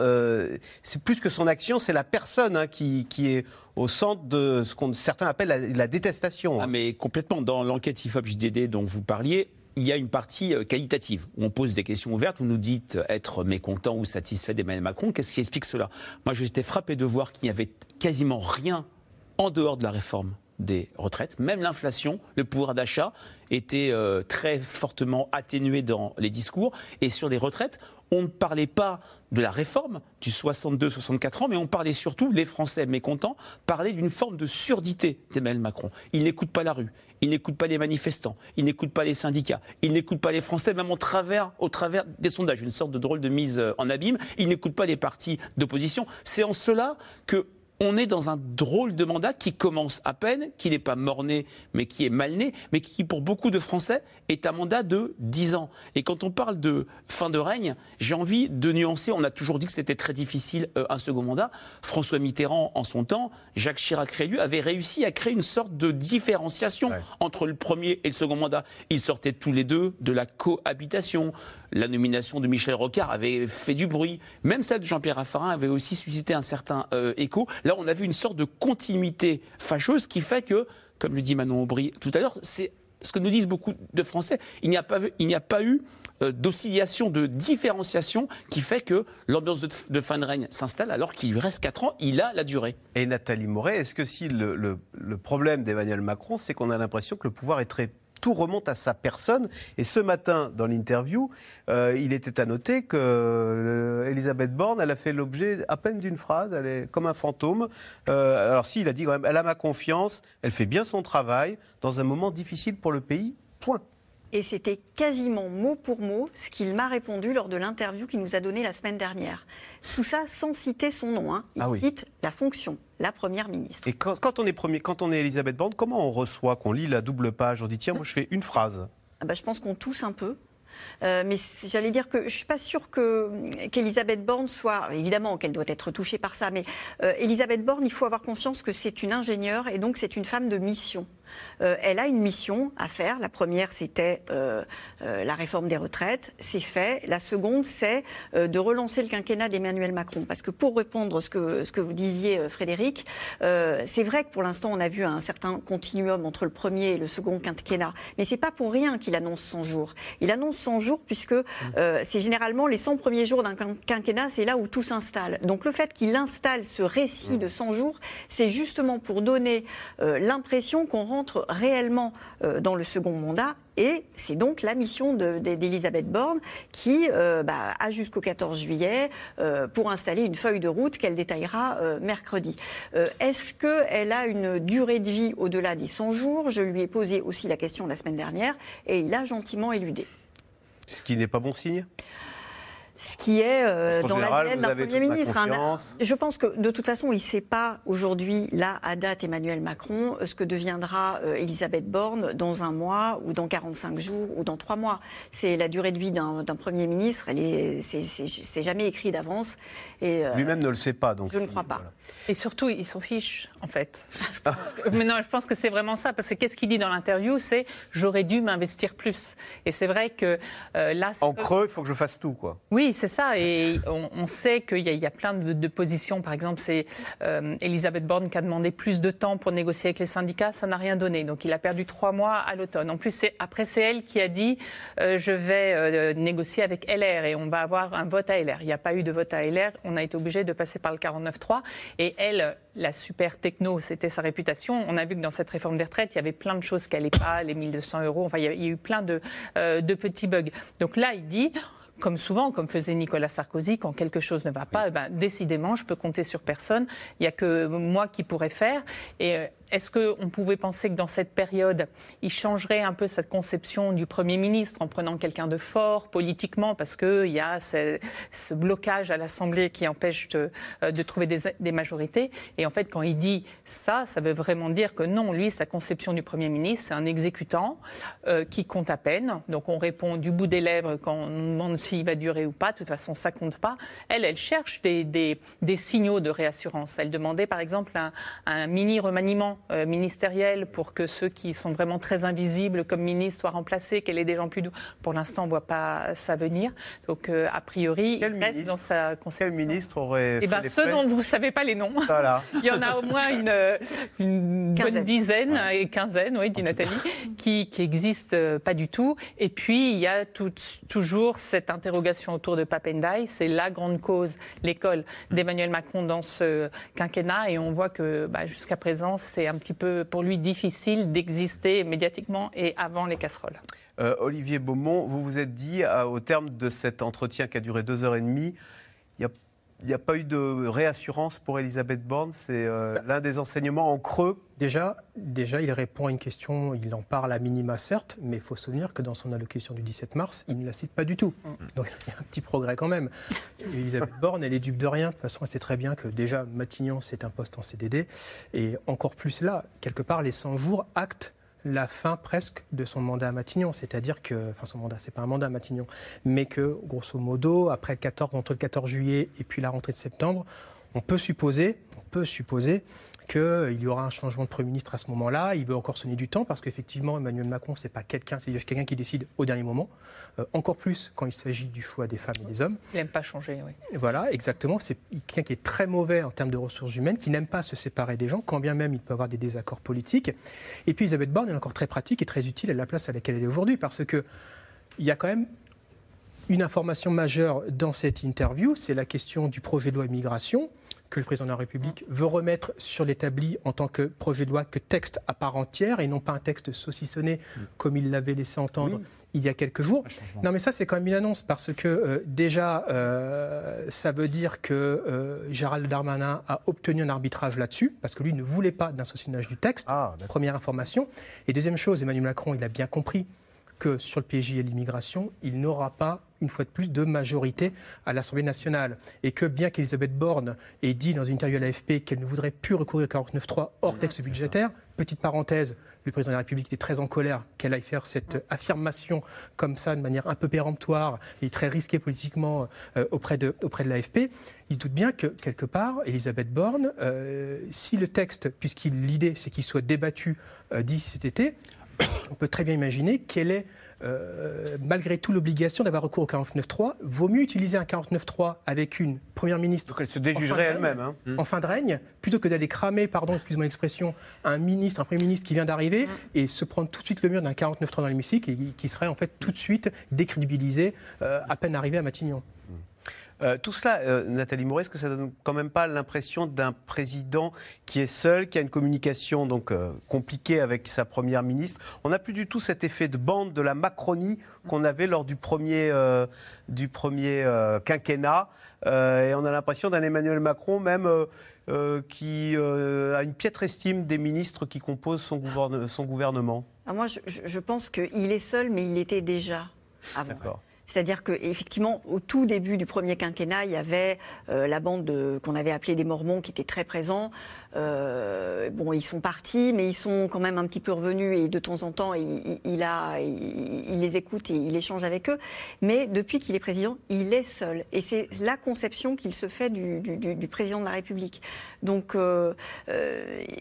c'est plus que son action, c'est la personne hein, qui est au centre de ce qu'on certains appellent la, détestation. Ah, mais complètement. Dans l'enquête IFOP JDD dont vous parliez, il y a une partie euh, qualitative où on pose des questions ouvertes. Vous nous dites être mécontent ou satisfait d'Emmanuel Macron. Qu'est-ce qui explique cela? Moi, j'étais frappé de voir qu'il n'y avait quasiment rien en dehors de la réforme des retraites. Même l'inflation, le pouvoir d'achat était euh, très fortement atténué dans les discours. Et sur les retraites, on ne parlait pas de la réforme du 62-64 ans, mais on parlait surtout, les Français mécontents, parlaient d'une forme de surdité d'Emmanuel Macron. Il n'écoute pas la rue, il n'écoute pas les manifestants, il n'écoute pas les syndicats, il n'écoute pas les Français, même au travers, des sondages, une sorte de drôle de mise euh, en abîme, il n'écoute pas les partis d'opposition. C'est en cela que on est dans un drôle de mandat qui commence à peine, qui n'est pas mort-né, mais qui est mal-né, mais qui, pour beaucoup de Français, est un mandat de 10 ans. Et quand on parle de fin de règne, j'ai envie de nuancer. On a toujours dit que c'était très difficile euh, un second mandat. François Mitterrand, en son temps, Jacques Chirac-Rélu avaient réussi à créer une sorte de différenciation entre le premier et le second mandat. Ils sortaient tous les deux de la cohabitation. La nomination de Michel Rocard avait fait du bruit. Même celle de Jean-Pierre Raffarin avait aussi suscité un certain euh, écho on a vu une sorte de continuité fâcheuse qui fait que, comme le dit Manon Aubry tout à l'heure, c'est ce que nous disent beaucoup de Français. Il n'y a pas, il n'y a pas eu euh, d'oscillation, de différenciation qui fait que l'ambiance de, fin de règne s'installe alors qu'il lui reste 4 ans, il a la durée. Et Nathalie Moret, est-ce que si le problème d'Emmanuel Macron, c'est qu'on a l'impression que le pouvoir est très tout remonte à sa personne. Et ce matin, dans l'interview, euh, il était à noter que euh, Elisabeth Borne, elle a fait l'objet à peine d'une phrase, elle est comme un fantôme. Euh, alors si, il a dit quand même, elle a ma confiance, elle fait bien son travail dans un moment difficile pour le pays. Point. Et c'était quasiment mot pour mot ce qu'il m'a répondu lors de l'interview qu'il nous a donnée la semaine dernière. Tout ça sans citer son nom. Hein. Il ah cite la fonction, la première ministre. Et quand, on est premier, quand on est Elisabeth Borne, comment on reçoit qu'on lit la double page On dit tiens, moi je fais une phrase? Ah bah, je pense qu'on tousse un peu. Euh, mais j'allais dire que je ne suis pas sûre qu'Elisabeth Borne soit, évidemment qu'elle doit être touchée par ça, mais euh, Elisabeth Borne, il faut avoir conscience que c'est une ingénieure et donc c'est une femme de mission. Euh, elle a une mission à faire. La première, c'était euh, euh, la réforme des retraites. C'est fait. La seconde, c'est de relancer le quinquennat d'Emmanuel Macron. Parce que pour répondre à ce que, ce que vous disiez, Frédéric, c'est vrai que pour l'instant, on a vu un certain continuum entre le premier et le second quinquennat. Mais c'est pas pour rien qu'il annonce 100 jours. Il annonce 100 jours puisque c'est généralement les 100 premiers jours d'un quinquennat, c'est là où tout s'installe. Donc le fait qu'il installe ce récit de 100 jours, c'est justement pour donner l'impression qu'on rend entre réellement euh, dans le second mandat et c'est donc la mission de- d'Elisabeth Borne qui euh, bah, a jusqu'au 14 juillet euh, pour installer une feuille de route qu'elle détaillera mercredi. Est-ce qu'elle a une durée de vie au-delà des 100 jours? Je lui ai posé aussi la question la semaine dernière et il a gentiment éludé. Ce qui n'est pas bon signe? Ce qui est euh, dans général, la vous d'un Premier ministre. Un- confiance. je pense que de toute façon, il ne sait pas aujourd'hui, là, à date, Emmanuel Macron, euh, ce que deviendra euh, Elisabeth Borne dans un mois ou dans 45 jours ou dans trois mois. C'est la durée de vie d'un Premier ministre, c'est- jamais écrit d'avance. Euh, Lui-même ne le sait pas. Donc je ne crois pas. voilà. Et surtout, il s'en fiche, en fait. Je pense que, mais non, je pense que c'est vraiment ça, parce que qu'est-ce qu'il dit dans l'interview? C'est j'aurais dû m'investir plus. Et c'est vrai que euh, là, c'est- En creux, il faut que je fasse tout, quoi. Oui, c'est ça. Et on, sait qu'il y, a- plein de, positions. Par exemple, c'est euh, Elisabeth Borne qui a demandé plus de temps pour négocier avec les syndicats. Ça n'a rien donné. Donc il a perdu trois mois à l'automne. En plus, après, c'est elle qui a dit euh, je vais euh, négocier avec LR et on va avoir un vote à LR. Il n'y a pas eu de vote à LR. On a été obligé de passer par le 49-3. Et elle, la super techno, c'était sa réputation. On a vu que dans cette réforme des retraites, il y avait plein de choses qui n'allaient pas, les 1200 euros. Enfin, il y a, il y eu plein de, de petits bugs. Donc là, il dit comme souvent, comme faisait Nicolas Sarkozy, quand quelque chose ne va pas, eh ben, décidément, je peux compter sur personne. Il n'y a que moi qui pourrais faire. Et euh, est-ce qu'on pouvait penser que dans cette période, il changerait un peu cette conception du Premier ministre en prenant quelqu'un de fort politiquement, parce qu'il y a ce, blocage à l'Assemblée qui empêche de, euh, trouver des, majorités? Et en fait, quand il dit ça, ça veut vraiment dire que non, lui, sa conception du Premier ministre, c'est un exécutant euh, qui compte à peine. Donc on répond du bout des lèvres quand on demande s'il va durer ou pas. De toute façon, ça compte pas. Elle, elle cherche des, signaux de réassurance. Elle demandait par exemple un mini remaniement euh, ministériel pour que ceux qui sont vraiment très invisibles comme ministres soient remplacés, qu'elle ait des gens plus doux. Pour l'instant, on voit pas ça venir. Donc euh, a priori, Quel il reste ministre dans sa conception. Quel ministre aurait Eh les ceux dont vous ne savez pas les noms. Voilà. Il y en a au moins une, euh, une bonne dizaine, et quinzaine, oui, dit Nathalie, qui, qui existent euh, pas du tout. Et puis, il y a tout- toujours cette interrogation autour de Papendai. C'est la grande cause, l'école d'Emmanuel Macron dans ce quinquennat. Et on voit que bah, jusqu'à présent, c'est un petit peu pour lui difficile d'exister médiatiquement et avant les casseroles. Euh, Olivier Beaumont, vous vous êtes dit, au terme de cet entretien qui a duré deux heures et demie, il n'y a, pas eu de réassurance pour Elisabeth Borne. C'est euh, l'un des enseignements en creux. Déjà, déjà, il répond à une question, il en parle à minima certes, mais il faut se souvenir que dans son allocution du 17 mars, il ne la cite pas du tout. Donc il y a un petit progrès quand même. Elisabeth Borne, elle est dupe de rien. De toute façon, elle sait très bien que déjà, Matignon, c'est un poste en CDD. Et encore plus là, quelque part, les 100 jours actent la fin presque de son mandat à Matignon, c'est-à-dire que, enfin son mandat, c'est pas un mandat à Matignon, mais que grosso modo, après le 14, entre le 14 juillet et puis la rentrée de septembre, on peut supposer, on peut supposer qu'il y aura un changement de Premier ministre à ce moment-là. Il veut encore sonner du temps parce qu'effectivement, Emmanuel Macron, c'est pas quelqu'un, c'est quelqu'un qui décide au dernier moment. Euh, encore plus quand il s'agit du choix des femmes et des hommes. Il n'aime pas changer, oui. Voilà, exactement. C'est quelqu'un qui est très mauvais en termes de ressources humaines, qui n'aime pas se séparer des gens, quand bien même il peut avoir des désaccords politiques. Et puis Elisabeth Borne, elle est encore très pratique et très utile à la place à laquelle elle est aujourd'hui, parce que il y a quand même une information majeure dans cette interview, c'est la question du projet de loi immigration que le président de la République veut remettre sur l'établi en tant que projet de loi, que texte à part entière et non pas un texte saucissonné comme il l'avait laissé entendre Oui. il y a quelques jours. Non mais ça c'est quand même une annonce parce que euh, déjà euh, ça veut dire que euh, Gérald Darmanin a obtenu un arbitrage là-dessus parce que lui ne voulait pas d'un saucissonnage du texte. Ah. Première information. Et deuxième chose, Emmanuel Macron, il a bien compris que sur le PJ et l'immigration, il n'aura pas, une fois de plus, de majorité à l'Assemblée nationale. Et que bien qu'Elisabeth Borne ait dit dans une interview à l'AFP qu'elle ne voudrait plus recourir au 49.3 hors texte budgétaire, petite parenthèse, le président de la République était très en colère qu'elle aille faire cette affirmation comme ça, de manière un peu péremptoire et très risquée politiquement euh, auprès de, auprès de l'AFP. Il doute bien que, quelque part, Elisabeth Borne, euh, si le texte, puisqu'il l'idée c'est qu'il soit débattu euh, d'ici cet été, on peut très bien imaginer quelle est, euh, malgré tout, l'obligation d'avoir recours au 49.3. Vaut mieux utiliser un 49.3 avec une première ministre. Donc elle se en fin de déjugerait règne, elle-même. hein. En fin de règne, plutôt que d'aller cramer, pardon, excuse-moi l'expression, un ministre, un premier ministre qui vient d'arriver et se prendre tout de suite le mur d'un 49.3 dans l'hémicycle et qui serait en fait tout de suite décrédibilisé euh, à peine arrivé à Matignon. Euh, tout cela, euh, Nathalie Moret, est-ce que ça donne quand même pas l'impression d'un président qui est seul, qui a une communication donc euh, compliquée avec sa première ministre? On n'a plus du tout cet effet de bande de la Macronie qu'on avait lors du premier, du premier quinquennat. Et on a l'impression d'un Emmanuel Macron même qui a une piètre estime des ministres qui composent son, gouverne- son gouvernement. Ah, moi, je, je- pense qu'il est seul, mais il l'était déjà avant. C'est-à-dire qu'effectivement, au tout début du premier quinquennat, il y avait euh, la bande de- qu'on avait appelée des Mormons qui était très présent. Euh, bon, ils sont partis, mais ils sont quand même un petit peu revenus et de temps en temps, il, les écoute et il échange avec eux. Mais depuis qu'il est président, il est seul. Et c'est la conception qu'il se fait du, président de la République. Donc, euh,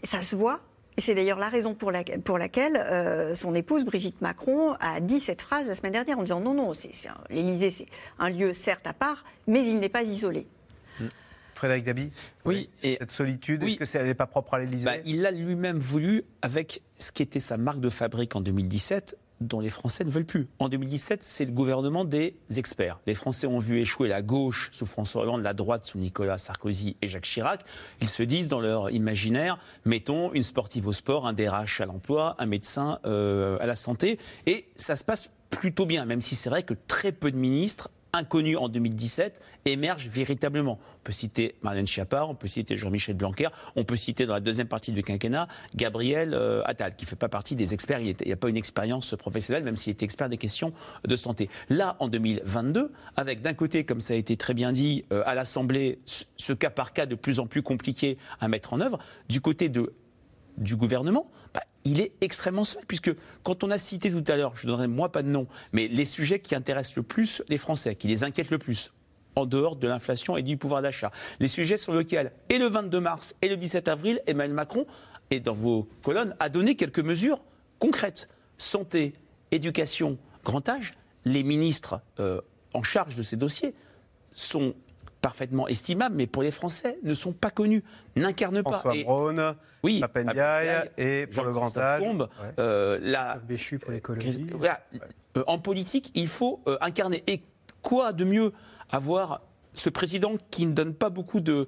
ça se voit. Et c'est d'ailleurs la raison pour, la- pour laquelle euh, son épouse, Brigitte Macron, a dit cette phrase la semaine dernière en disant non, non, c'est- c'est un- l'Élysée, c'est un lieu certes à part, mais il n'est pas isolé. Frédéric Dabi Oui, et cette solitude, est-ce que c'est- elle n'est pas propre à l'Élysée? Bah, il l'a lui-même voulu avec ce qui était sa marque de fabrique en 2017 dont les Français ne veulent plus. En 2017, c'est le gouvernement des experts. Les Français ont vu échouer la gauche sous François Hollande, la droite sous Nicolas Sarkozy et Jacques Chirac. Ils se disent dans leur imaginaire, mettons une sportive au sport, un DRH à l'emploi, un médecin euh, à la santé. Et ça se passe plutôt bien, même si c'est vrai que très peu de ministres inconnus en 2017 émergent véritablement. On peut citer Marlène Schiappa, on peut citer Jean-Michel Blanquer, on peut citer dans la deuxième partie du quinquennat Gabriel euh, Attal, qui ne fait pas partie des experts, il n'y a pas une expérience professionnelle, même s'il était expert des questions de santé. Là, en 2022, avec d'un côté, comme ça a été très bien dit, euh, à l'Assemblée, ce- cas par cas de plus en plus compliqué à mettre en œuvre, du côté du gouvernement, bah, il est extrêmement seul, puisque quand on a cité tout à l'heure, je ne donnerai moi pas de nom, mais les sujets qui intéressent le plus les Français, qui les inquiètent le plus, en dehors de l'inflation et du pouvoir d'achat, les sujets sur lesquels, et le 22 mars et le 17 avril, Emmanuel Macron, et dans vos colonnes, a donné quelques mesures concrètes. Santé, éducation, grand âge, les ministres euh, en charge de ces dossiers sont parfaitement estimables, mais pour les Français, ne sont pas connus, n'incarnent pas. François Et- Braun, oui, Papendiaï et pour le grand âge. Combe, Ouais. euh, la- Béchu pour l'écologie. voilà, euh, en politique, il faut euh, incarner. Et quoi de mieux avoir ce président qui ne donne pas beaucoup de de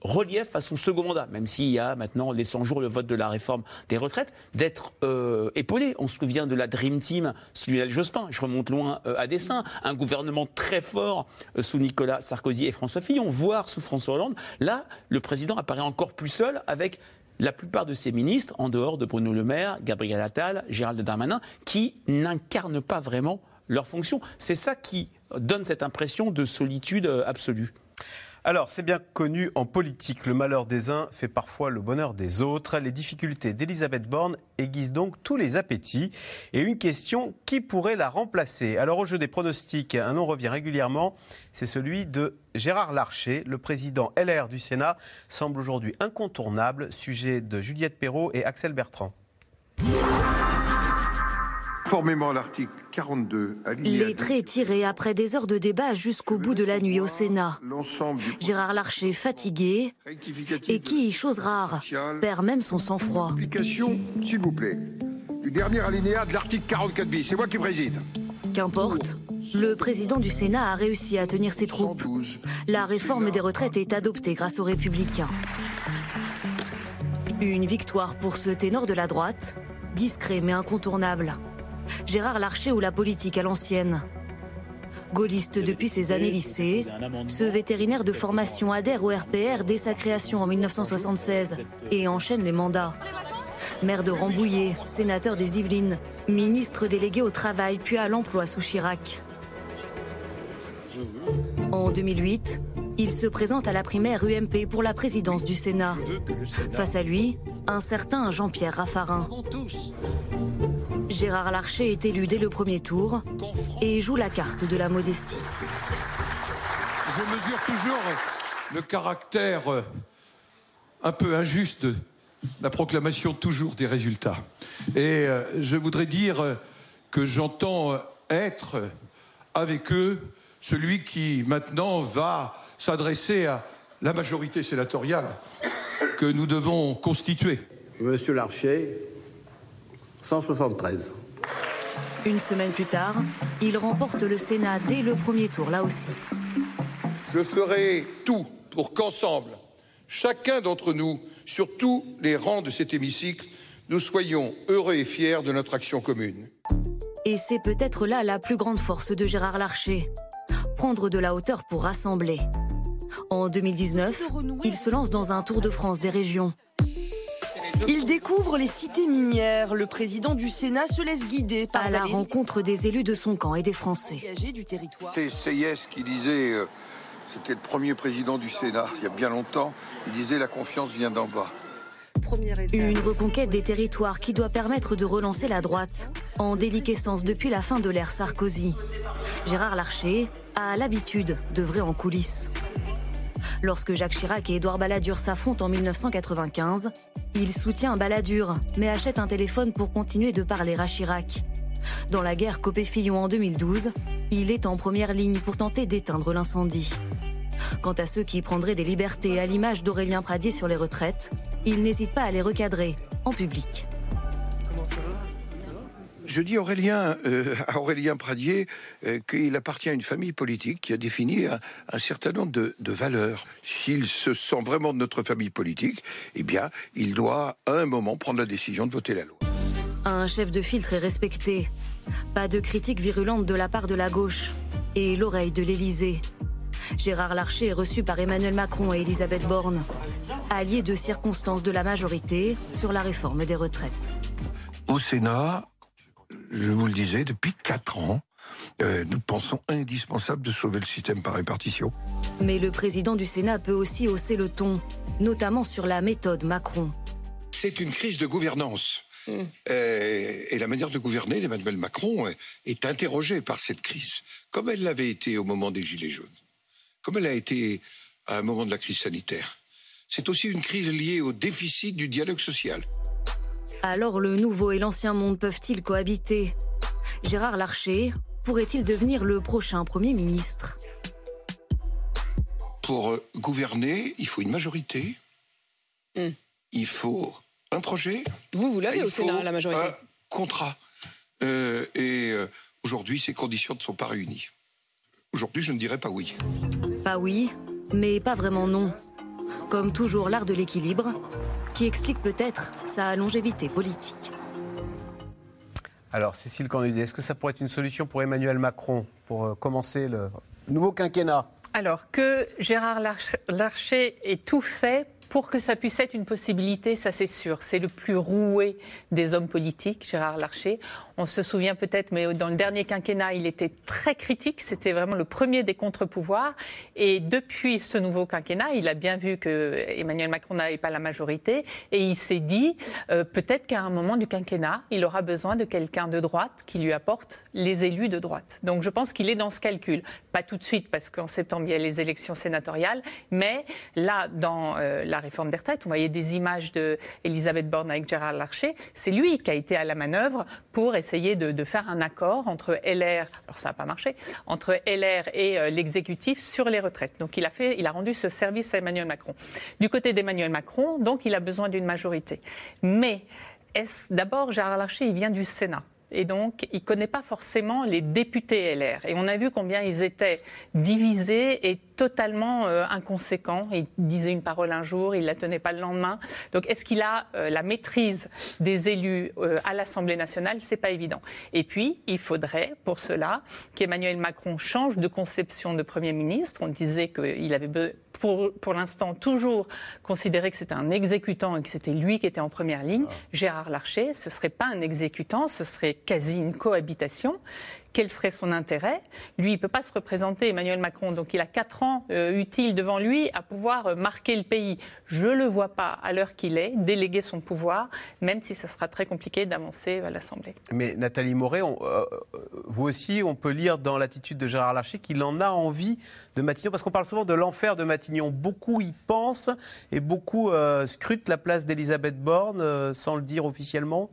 relief à son second mandat, même s'il y a maintenant les 100 jours, le vote de la réforme des retraites, d'être euh, épaulé. On se souvient de la Dream Team sous Lionel Jospin, je remonte loin euh, à dessein, un gouvernement très fort euh, sous Nicolas Sarkozy et François Fillon, voire sous François Hollande. Là, le président apparaît encore plus seul avec la plupart de ses ministres, en dehors de Bruno Le Maire, Gabriel Attal, Gérald Darmanin, qui n'incarnent pas vraiment leur fonction. C'est ça qui donne cette impression de solitude absolue. Alors, c'est bien connu en politique, le malheur des uns fait parfois le bonheur des autres. Les difficultés d'Elisabeth Borne aiguisent donc tous les appétits. Et une question, qui pourrait la remplacer? Alors, au jeu des pronostics, un nom revient régulièrement, c'est celui de Gérard Larcher. Le président LR du Sénat semble aujourd'hui incontournable, sujet de Juliette Perrault et Axel Bertrand. Conformément à l'article 42, alinéa Les traits tirés après des heures de débat jusqu'au bout de la nuit au Sénat. du Gérard Larcher fatigué et qui, chose rare, perd même son sang-froid. s'il vous plaît, du dernier alinéa de l'article 44 bis. C'est moi qui préside. Qu'importe, le président du Sénat a réussi à tenir ses troupes. La réforme des retraites est adoptée grâce aux Républicains. Une victoire pour ce ténor de la droite, discret mais incontournable. Gérard Larcher ou la politique à l'ancienne. Gaulliste depuis ses années lycée, ce vétérinaire de formation adhère au RPR dès sa création en 1976 et enchaîne les mandats. Maire de Rambouillet, sénateur des Yvelines, ministre délégué au travail puis à l'emploi sous Chirac. En 2008, il se présente à la primaire UMP pour la présidence du Sénat. Face à lui, un certain Jean-Pierre Raffarin. Gérard Larcher est élu dès le premier tour et joue la carte de la modestie. Je mesure toujours le caractère un peu injuste de la proclamation toujours des résultats. Et euh, je voudrais dire que j'entends euh, être avec eux celui qui maintenant va s'adresser à la majorité sénatoriale que nous devons constituer. Monsieur Larcher, 173. Une semaine plus tard, il remporte le Sénat dès le premier tour, là aussi. Je ferai tout pour qu'ensemble, chacun d'entre nous, sur tous les rangs de cet hémicycle, nous soyons heureux et fiers de notre action commune. Et c'est peut-être là la plus grande force de Gérard Larcher. Prendre de la hauteur pour rassembler. En 2019, il se lance dans un tour de France des régions. Il découvre les cités minières. Le président du Sénat se laisse guider par à la rencontre des élus de son camp et des Français. C'est Seyès qui disait, euh, c'était le premier président du Sénat, il y a bien longtemps, il disait la confiance vient d'en bas. Une reconquête des territoires qui doit permettre de relancer la droite, en déliquescence depuis la fin de l'ère Sarkozy. Gérard Larcher a l'habitude d'œuvrer en coulisses. Lorsque Jacques Chirac et Édouard Balladur s'affrontent en 1995, il soutient Balladur, mais achète un téléphone pour continuer de parler à Chirac. Dans la guerre Copé-Fillon en 2012, il est en première ligne pour tenter d'éteindre l'incendie. Quant à ceux qui prendraient des libertés à l'image d'Aurélien Pradier sur les retraites, il n'hésite pas à les recadrer en public. Je dis Aurélien, euh, à Aurélien Pradier euh, qu'il appartient à une famille politique qui a défini un, un certain nombre de, de valeurs. S'il se sent vraiment de notre famille politique, eh bien, il doit à un moment prendre la décision de voter la loi. Un chef de file très respecté. Pas de critiques virulentes de la part de la gauche. Et l'oreille de l'Élysée. Gérard Larcher est reçu par Emmanuel Macron et Elisabeth Borne, alliés de circonstances de la majorité sur la réforme des retraites. Au Sénat, je vous le disais, depuis quatre ans, euh, nous pensons indispensable de sauver le système par répartition. Mais le président du Sénat peut aussi hausser le ton, notamment sur la méthode Macron. C'est une crise de gouvernance. Euh, et la manière de gouverner d'Emmanuel Macron est, est interrogée par cette crise, comme elle l'avait été au moment des Gilets jaunes, comme elle a été à un moment de la crise sanitaire. C'est aussi une crise liée au déficit du dialogue social. Alors le nouveau et l'ancien monde peuvent-ils cohabiter? Gérard Larcher pourrait-il devenir le prochain Premier ministre? Pour euh, gouverner, il faut une majorité, Hmm. il faut un projet. Vous, vous l'avez il au Sénat, faut la majorité. Un contrat. Euh, et euh, aujourd'hui, ces conditions ne sont pas réunies. Aujourd'hui, je ne dirais pas oui. Pas oui, mais pas vraiment non. Comme toujours l'art de l'équilibre, qui explique peut-être sa longévité politique. Alors, Cécile Cornudet, est-ce que ça pourrait être une solution pour Emmanuel Macron pour euh, commencer le nouveau quinquennat? Alors que Gérard Larch- Larcher ait tout fait pour que ça puisse être une possibilité, ça c'est sûr. C'est le plus roué des hommes politiques, Gérard Larcher. On se souvient peut-être, mais dans le dernier quinquennat, il était très critique. C'était vraiment le premier des contre-pouvoirs. Et depuis ce nouveau quinquennat, il a bien vu que Emmanuel Macron n'avait pas la majorité. Et il s'est dit, euh, peut-être qu'à un moment du quinquennat, il aura besoin de quelqu'un de droite qui lui apporte les élus de droite. Donc je pense qu'il est dans ce calcul. Pas tout de suite, parce qu'en septembre, il y a les élections sénatoriales. Mais là, dans euh, la réforme des retraites, on voyait des images de Elisabeth Borne avec Gérard Larcher. C'est lui qui a été à la manœuvre pour essayer de, de faire un accord entre LR, alors ça n'a pas marché, entre LR et euh, l'exécutif sur les retraites. Donc il a, fait, il a rendu ce service à Emmanuel Macron. Du côté d'Emmanuel Macron, donc il a besoin d'une majorité. Mais d'abord, Gérard Larcher, il vient du Sénat. Et donc, il ne connaît pas forcément les députés LR. Et on a vu combien ils étaient divisés et totalement euh, inconséquents. Il disait une parole un jour, il ne la tenait pas le lendemain. Donc, est-ce qu'il a euh, la maîtrise des élus euh, à l'Assemblée nationale? C'est pas évident. Et puis, il faudrait, pour cela, qu'Emmanuel Macron change de conception de Premier ministre. On disait qu'il avait pour, pour l'instant toujours considéré que c'était un exécutant et que c'était lui qui était en première ligne. Gérard Larcher, ce serait pas un exécutant, ce serait quasi une cohabitation. Quel serait son intérêt? Lui, il peut pas se représenter, Emmanuel Macron. Donc, il a quatre ans euh, utiles devant lui à pouvoir euh, marquer le pays. Je le vois pas, à l'heure qu'il est, déléguer son pouvoir, même si ça sera très compliqué d'avancer à l'Assemblée. Mais Nathalie Moret, euh, vous aussi, on peut lire dans l'attitude de Gérard Larcher qu'il en a envie de Matignon, parce qu'on parle souvent de l'enfer de Matignon. Beaucoup y pensent et beaucoup scrutent la place d'Elisabeth Borne, sans le dire officiellement.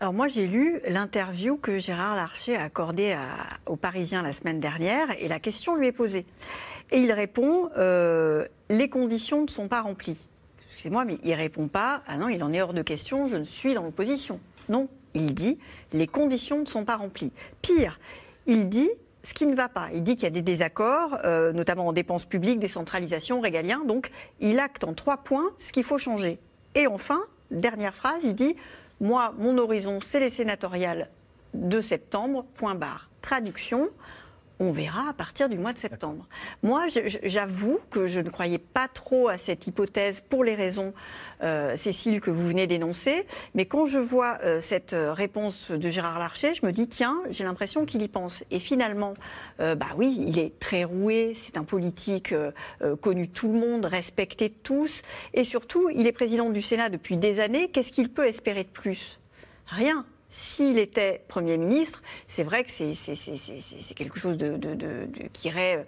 Alors moi j'ai lu l'interview que Gérard Larcher a accordée à- aux Parisiens la semaine dernière et la question lui est posée. Et il répond euh, les conditions ne sont pas remplies. Excusez-moi, mais il répond pas ah non, il en est hors de question, je ne suis dans l'opposition. Non, il dit les conditions ne sont pas remplies. Pire, il dit ce qui ne va pas. Il dit qu'il y a des désaccords, euh, notamment en dépenses publiques, décentralisation, régalien. Donc, il acte en trois points ce qu'il faut changer. Et enfin, dernière phrase, il dit Moi, mon horizon, c'est les sénatoriales de septembre, point barre. Traduction on verra à partir du mois de septembre. Moi, j'avoue que je ne croyais pas trop à cette hypothèse pour les raisons, euh, Cécile, que vous venez d'énoncer. Mais quand je vois euh, cette euh, réponse de Gérard Larcher, je me dis, tiens, j'ai l'impression qu'il y pense. Et finalement, bah oui, il est très roué, c'est un politique connu de tout le monde, respecté de tous. Et surtout, il est président du Sénat depuis des années. Qu'est-ce qu'il peut espérer de plus? Rien s'il était Premier ministre, c'est vrai que c'est quelque chose de, qui, irait,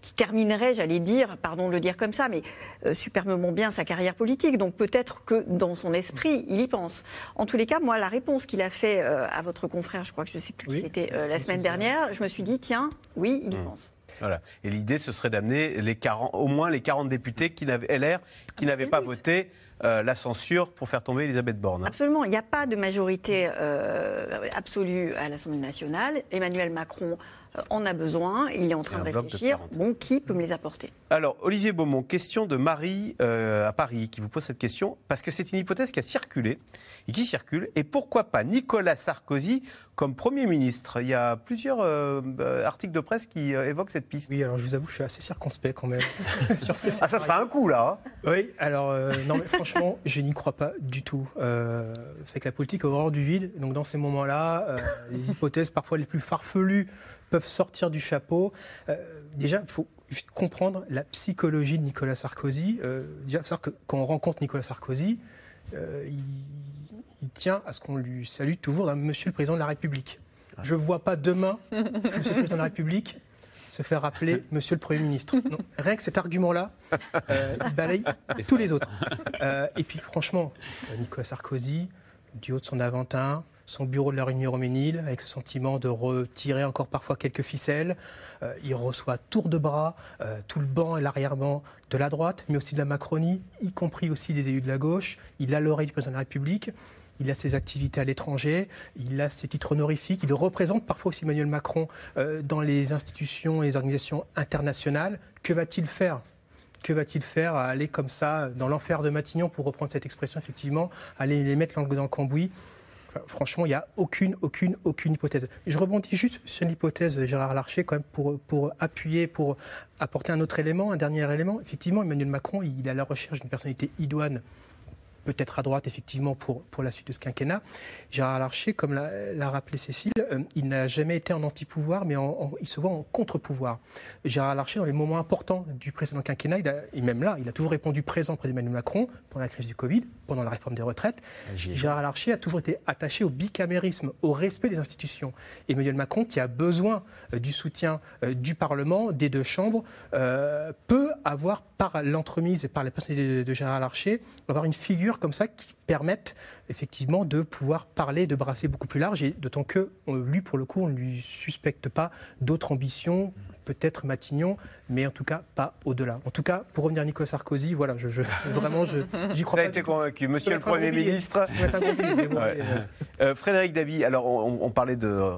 qui, terminerait, j'allais dire, pardon de le dire comme ça, mais euh, superbement bien sa carrière politique. Donc peut-être que dans son esprit, il y pense. En tous les cas, moi, la réponse qu'il a fait euh, à votre confrère, je crois que je ne sais plus c'était euh, la semaine dernière, je me suis dit, tiens, oui, il y hmm. pense. Voilà. Et l'idée, ce serait d'amener au moins les 40 députés qui LR qui n'avaient pas voté euh, la censure pour faire tomber Elisabeth Borne. Hein. Absolument. Il n'y a pas de majorité euh, absolue à l'Assemblée nationale. Emmanuel Macron en a besoin, il est en train de réfléchir. bon, qui peut me les apporter? Alors, Olivier Beaumont, question de Marie euh, à Paris qui vous pose cette question, parce que c'est une hypothèse qui a circulé et qui circule. Et pourquoi pas Nicolas Sarkozy comme Premier ministre? Il y a plusieurs euh, euh, articles de presse qui évoquent cette piste. Oui, alors je vous avoue, je suis assez circonspect quand même sur ces Ah, ça sera un coup, là hein. Oui, alors, non, mais franchement, je n'y crois pas du tout. c'est que la politique est horreur du vide. Donc, dans ces moments-là, les hypothèses parfois les plus farfelues peuvent sortir du chapeau. Euh, déjà, il faut juste comprendre la psychologie de Nicolas Sarkozy. Euh, déjà, il faut savoir que quand on rencontre Nicolas Sarkozy, euh, il, tient à ce qu'on lui salue toujours d'un Monsieur le Président de la République. Je ne vois pas demain Monsieur le Président de la République se faire rappeler Monsieur le Premier ministre. rien que cet argument-là, il balaye tous les autres. et puis franchement, Nicolas Sarkozy, du haut de son Aventin, son bureau de la Réunion Roménil, avec ce sentiment de retirer encore parfois quelques ficelles. Euh, il reçoit tour de bras euh, tout le banc et l'arrière-banc de la droite, mais aussi de la Macronie, y compris aussi des élus de la gauche. Il a l'oreille du président de la République. Il a ses activités à l'étranger, il a ses titres honorifiques, il représente parfois aussi Emmanuel Macron euh, dans les institutions et les organisations internationales. Que va-t-il faire? Que va-t-il faire? À aller comme ça dans l'enfer de Matignon, pour reprendre cette expression, effectivement, aller les mettre dans le cambouis franchement, il n'y a aucune, aucune, aucune hypothèse. Je rebondis juste sur l'hypothèse de Gérard Larcher, quand même, pour, pour appuyer, pour apporter un autre élément, un dernier élément. Effectivement, Emmanuel Macron, il est à la recherche d'une personnalité idoine peut-être à droite, effectivement, pour, pour la suite de ce quinquennat. Gérard Larcher, comme l'a rappelé Cécile, euh, il n'a jamais été en anti-pouvoir, mais il se voit en contre-pouvoir. Gérard Larcher, dans les moments importants du précédent quinquennat, et même là, il a toujours répondu présent près d'Emmanuel Macron pendant la crise du Covid, pendant la réforme des retraites. Ah, Gérard Larcher a toujours été attaché au bicamérisme, au respect des institutions. Emmanuel Macron, qui a besoin euh, du soutien euh, du Parlement, des deux chambres, peut avoir, par l'entremise et par la personnalité de, de Gérard Larcher, avoir une figure comme ça qui permettent effectivement de pouvoir parler, de brasser beaucoup plus large. Et d'autant que lui, pour le coup, on ne lui suspecte pas d'autres ambitions, peut-être Matignon, mais en tout cas pas au-delà. En tout cas, pour revenir à Nicolas Sarkozy, voilà, je, vraiment, j'y crois pas. été convaincu, Monsieur le Premier ministre. Euh, Frédéric Davy, alors on parlait de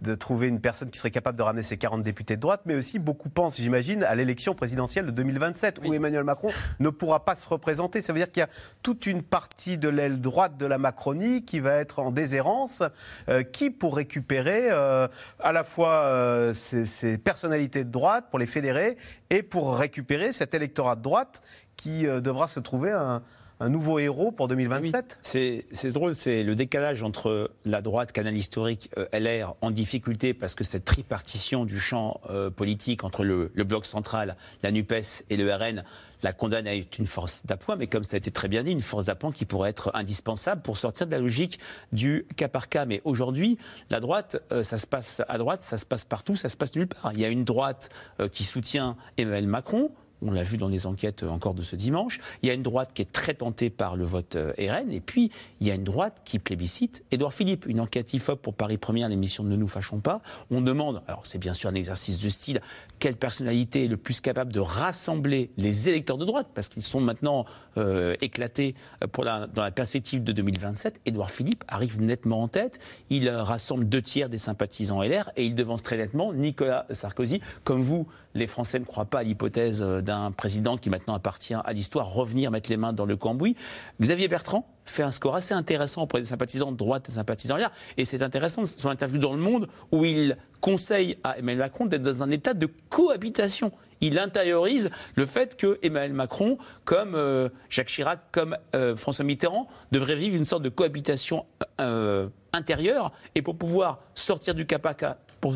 de trouver une personne qui serait capable de ramener ses 40 députés de droite, mais aussi beaucoup pensent, j'imagine, à l'élection présidentielle de 2027, où Emmanuel Macron ne pourra pas se représenter. Ça veut dire qu'il y a toute une partie de l'aile droite de la Macronie qui va être en déshérence, euh, qui pour récupérer euh, à la fois euh, ces, personnalités de droite, pour les fédérer, et pour récupérer cet électorat de droite qui devra se trouver un un nouveau héros pour 2027 C'est drôle, c'est le décalage entre la droite, canal historique, euh, LR, en difficulté parce que cette tripartition du champ euh, politique entre le, bloc central, la NUPES et le RN la condamne à être une force d'appoint, mais comme ça a été très bien dit, une force d'appoint qui pourrait être indispensable pour sortir de la logique du cas par cas. Mais aujourd'hui, la droite, euh, ça se passe à droite, ça se passe partout, ça se passe nulle part. Il y a une droite qui soutient Emmanuel Macron, on l'a vu dans les enquêtes encore de ce dimanche. Il y a une droite qui est très tentée par le vote euh, RN. Et puis, il y a une droite qui plébiscite Édouard Philippe. Une enquête IFOP pour Paris Première, l'émission Ne nous fâchons pas. On demande, alors c'est bien sûr un exercice de style, quelle personnalité est le plus capable de rassembler les électeurs de droite, parce qu'ils sont maintenant euh, éclatés dans la perspective de 2027. Édouard Philippe arrive nettement en tête. Il euh, rassemble deux tiers des sympathisants LR et il devance très nettement Nicolas Sarkozy. Comme vous, les Français ne croient pas à l'hypothèse euh, d'un président qui maintenant appartient à l'histoire revenir mettre les mains dans le cambouis. Xavier Bertrand fait un score assez intéressant auprès des sympathisants de droite et sympathisants. Et c'est intéressant son interview dans Le Monde où il conseille à Emmanuel Macron d'être dans un état de cohabitation. Il intériorise le fait que Emmanuel Macron, comme euh, Jacques Chirac, comme euh, François Mitterrand, devrait vivre une sorte de cohabitation euh, intérieure. Et pour pouvoir sortir du capaca, pour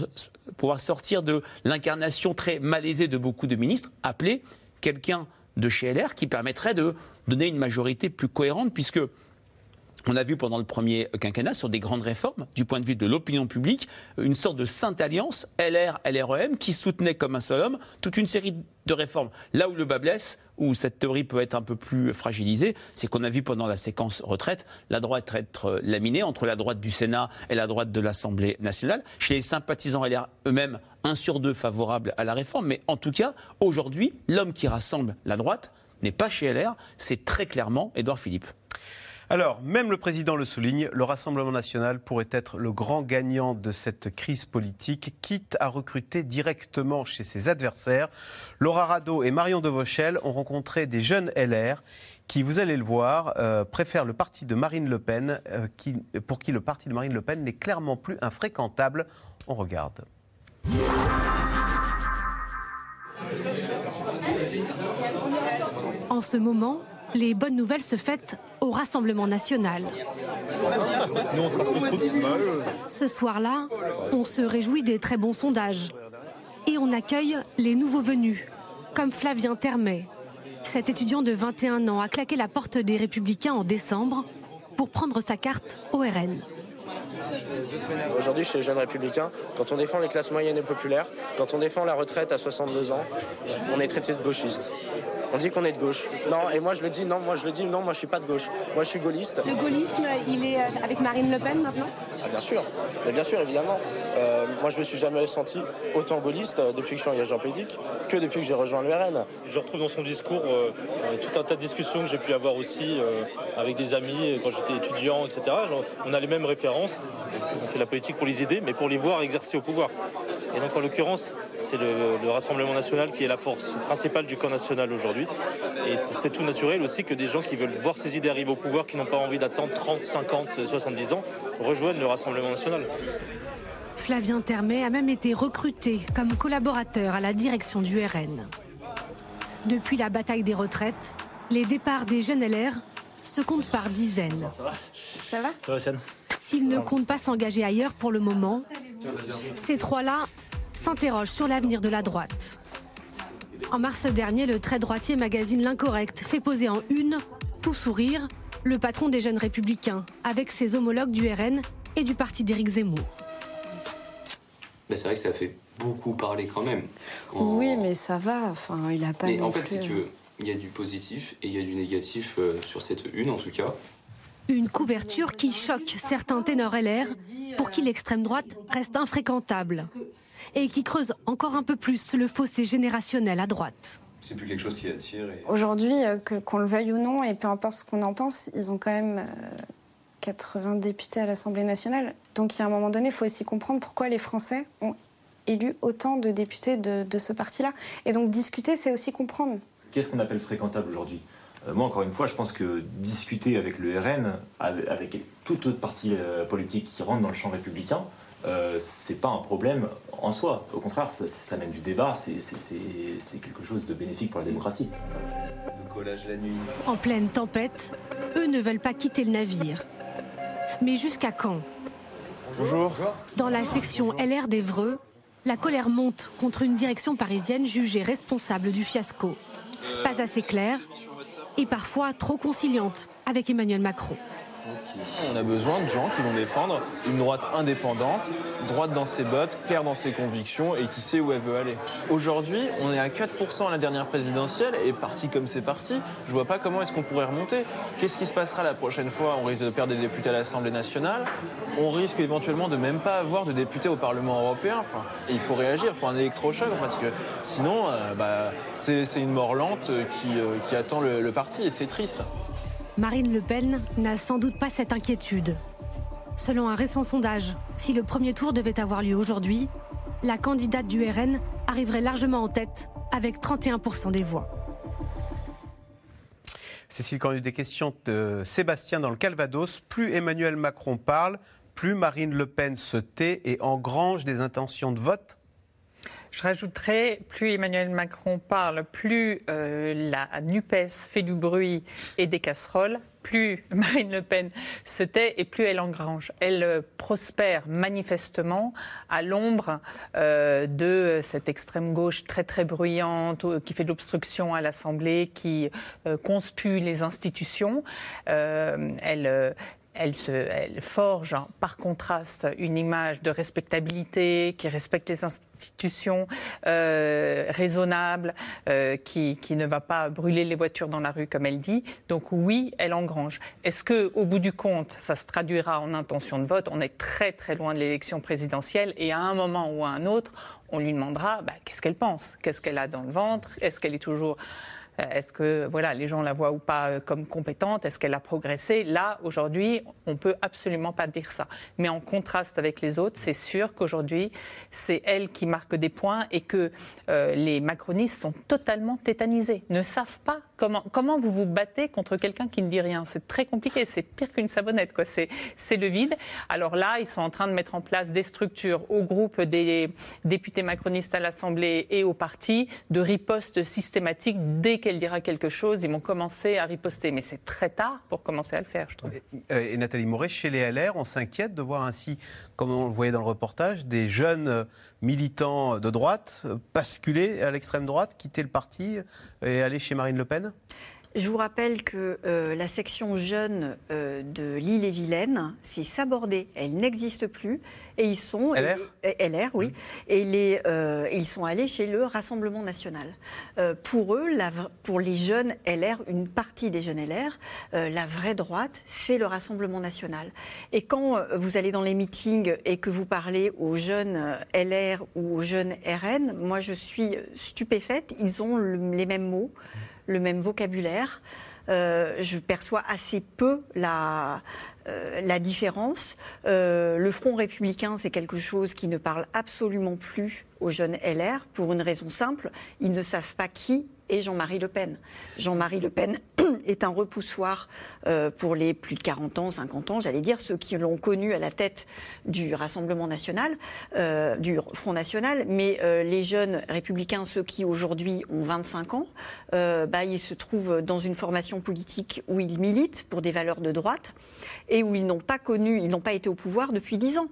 pouvoir sortir de l'incarnation très malaisée de beaucoup de ministres, appeler quelqu'un de chez LR qui permettrait de donner une majorité plus cohérente, puisque on a vu pendant le premier quinquennat sur des grandes réformes, du point de vue de l'opinion publique, une sorte de sainte alliance LR, LREM qui soutenait comme un seul homme toute une série de réformes. Là où le bas blesse, où cette théorie peut être un peu plus fragilisée, c'est qu'on a vu pendant la séquence retraite la droite être laminée entre la droite du Sénat et la droite de l'Assemblée nationale. Chez les sympathisants LR eux-mêmes, un sur deux favorables à la réforme. Mais en tout cas, aujourd'hui, l'homme qui rassemble la droite n'est pas chez LR, c'est très clairement Édouard Philippe. Alors, même le président le souligne, le Rassemblement national pourrait être le grand gagnant de cette crise politique, quitte à recruter directement chez ses adversaires. Laura Rado et Marion Devauchel ont rencontré des jeunes LR qui, vous allez le voir, euh, préfèrent le parti de Marine Le Pen, euh, pour qui le parti de Marine Le Pen n'est clairement plus infréquentable. On regarde. En ce moment, les bonnes nouvelles se fêtent au Rassemblement national. Ce soir-là, on se réjouit des très bons sondages. Et on accueille les nouveaux venus, comme Flavien Termet. Cet étudiant de 21 ans a claqué la porte des Républicains en décembre pour prendre sa carte au RN. Aujourd'hui, chez les jeunes républicains, quand on défend les classes moyennes et populaires, quand on défend la retraite à 62 ans, on est traité de gauchiste. On dit qu'on est de gauche. Non, et moi je le dis, non, moi je le dis, non, moi je suis pas de gauche. Moi je suis gaulliste. Le gaullisme, il est euh, avec Marine Le Pen maintenant? Ah, Bien sûr, mais bien sûr, évidemment. Euh, moi je me suis jamais senti autant gaulliste euh, depuis que je suis engagé en politique que depuis que j'ai rejoint le RN. Je retrouve dans son discours tout un tas de discussions que j'ai pu avoir aussi avec des amis quand j'étais étudiant, etc. on a les mêmes références. On fait la politique pour les aider, mais pour les voir exercer au pouvoir. Et donc en l'occurrence, c'est le, le Rassemblement national qui est la force principale du camp national aujourd'hui. Et c'est tout naturel aussi que des gens qui veulent voir ces idées arriver au pouvoir, qui n'ont pas envie d'attendre 30, 50, 70 ans, rejoignent le Rassemblement national. Flavien Termet a même été recruté comme collaborateur à la direction du RN. Depuis la bataille des retraites, les départs des jeunes LR se comptent par dizaines. Ça va? Ça va Ça S'ils ne comptent pas s'engager ailleurs pour le moment, ces trois-là s'interrogent sur l'avenir de la droite. En mars dernier, le très droitier magazine L'Incorrect fait poser en une, tout sourire, le patron des jeunes républicains, avec ses homologues du RN et du parti d'Éric Zemmour. c'est vrai que ça fait beaucoup parler quand même. Oui, mais ça va. Enfin, il a pas. Mais en fait, c'est que il y a du positif et il y a du négatif euh, sur cette une, en tout cas. Une couverture qui choque certains ténors LR, pour qui l'extrême droite reste infréquentable et qui creuse encore un peu plus le fossé générationnel à droite. C'est plus quelque chose qui attire. Aujourd'hui, euh, qu'on le veuille ou non, et peu importe ce qu'on en pense, ils ont quand même 80 euh, députés à l'Assemblée nationale. Donc, il y a un moment donné, il faut aussi comprendre pourquoi les Français ont élu autant de députés de, ce parti-là. Et donc, discuter, c'est aussi comprendre. Qu'est-ce qu'on appelle fréquentable aujourd'hui? Moi, encore une fois, je pense que discuter avec le RN, avec toute autre partie politique qui rentre dans le champ républicain, euh, c'est pas un problème en soi. Au contraire, ça, ça mène du débat, c'est quelque chose de bénéfique pour la démocratie. la nuit. En pleine tempête, eux ne veulent pas quitter le navire. Mais jusqu'à quand? Bonjour. Dans la section LR d'Evreux, la colère monte contre une direction parisienne jugée responsable du fiasco. Pas assez claire et parfois trop conciliante avec Emmanuel Macron. On a besoin de gens qui vont défendre une droite indépendante, droite dans ses bottes, claire dans ses convictions et qui sait où elle veut aller. Aujourd'hui, on est à 4% à la dernière présidentielle et parti comme c'est parti, je vois pas comment est-ce qu'on pourrait remonter. Qu'est-ce qui se passera la prochaine fois? On risque de perdre des députés à l'Assemblée nationale, on risque éventuellement de même pas avoir de députés au Parlement européen. Enfin, il faut réagir, il faut un électrochoc parce que sinon, euh, bah, c'est une mort lente qui, euh, attend le parti et c'est triste. Marine Le Pen n'a sans doute pas cette inquiétude. Selon un récent sondage, si le premier tour devait avoir lieu aujourd'hui, la candidate du RN arriverait largement en tête avec 31% des voix. Cécile Cornu, des questions de Sébastien dans le Calvados. Plus Emmanuel Macron parle, plus Marine Le Pen se tait et engrange des intentions de vote je rajouterais, plus Emmanuel Macron parle, plus euh, la NUPES fait du bruit et des casseroles, plus Marine Le Pen se tait et plus elle engrange. Elle euh, prospère manifestement à l'ombre euh, de cette extrême gauche très très bruyante qui fait de l'obstruction à l'Assemblée, qui euh, conspue les institutions. Elle elle, se, elle forge par contraste une image de respectabilité qui respecte les institutions, euh, raisonnable, euh, qui, qui, ne va pas brûler les voitures dans la rue comme elle dit. Donc oui, elle engrange. Est-ce que, au bout du compte, ça se traduira en intention de vote? On est très très loin de l'élection présidentielle et à un moment ou à un autre, on lui demandera bah, qu'est-ce qu'elle pense, qu'est-ce qu'elle a dans le ventre, est-ce qu'elle est toujours est-ce que voilà, les gens la voient ou pas euh, comme compétente? Est-ce qu'elle a progressé? Là, aujourd'hui, on peut absolument pas dire ça. Mais en contraste avec les autres, c'est sûr qu'aujourd'hui, c'est elle qui marque des points et que euh, les macronistes sont totalement tétanisés, ne savent pas comment, vous vous battez contre quelqu'un qui ne dit rien? C'est très compliqué, c'est pire qu'une savonnette, quoi. C'est, c'est le vide. Alors là, ils sont en train de mettre en place des structures au groupe des députés macronistes à l'Assemblée et au parti de riposte systématique dès qu'elle dira quelque chose, ils vont commencer à riposter. Mais c'est très tard pour commencer à le faire, je trouve. Et, et Nathalie Moret, chez les LR, on s'inquiète de voir ainsi, comme on le voyait dans le reportage, des jeunes militants de droite basculer à l'extrême droite, quitter le parti et aller chez Marine Le Pen? Je vous rappelle que euh, la section jeune euh, de l'île-et-Vilaine s'est sabordée. Elle n'existe plus. Et ils sont. LR et, LR, oui. Et les, euh, ils sont allés chez le Rassemblement national. Pour eux, la, pour les jeunes LR, une partie des jeunes LR, la vraie droite, c'est le Rassemblement national. Et quand vous allez dans les meetings et que vous parlez aux jeunes LR ou aux jeunes RN, moi je suis stupéfaite. Ils ont le, les mêmes mots le même vocabulaire. Euh, je perçois assez peu la, euh, la différence. Euh, le Front républicain, c'est quelque chose qui ne parle absolument plus aux jeunes LR pour une raison simple. Ils ne savent pas qui est Jean-Marie Le Pen. Jean-Marie Le Pen est un repoussoir euh, pour les plus de 40 ans, 50 ans, j'allais dire, ceux qui l'ont connu à la tête du Rassemblement national, euh, du Front national, mais euh, les jeunes républicains, ceux qui aujourd'hui ont 25 ans, bah, ils se trouvent dans une formation politique où ils militent pour des valeurs de droite et où ils n'ont pas connu, ils n'ont pas été au pouvoir depuis 10 ans.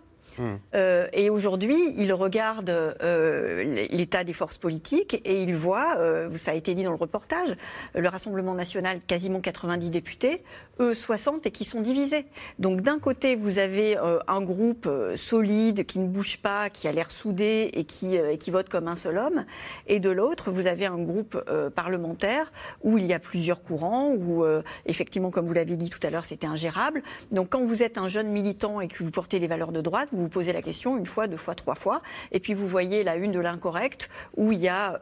Euh, et aujourd'hui, il regarde euh, l'état des forces politiques et il voit, euh, ça a été dit dans le reportage, le Rassemblement national, quasiment 90 députés, eux 60 et qui sont divisés. Donc d'un côté, vous avez un groupe solide qui ne bouge pas, qui a l'air soudé et qui, et qui vote comme un seul homme. Et de l'autre, vous avez un groupe parlementaire où il y a plusieurs courants, où effectivement, comme vous l'avez dit tout à l'heure, c'était ingérable. Donc quand vous êtes un jeune militant et que vous portez des valeurs de droite, vous vous posez la question une fois, deux fois, trois fois. Et puis vous voyez la une de l'incorrect où il y a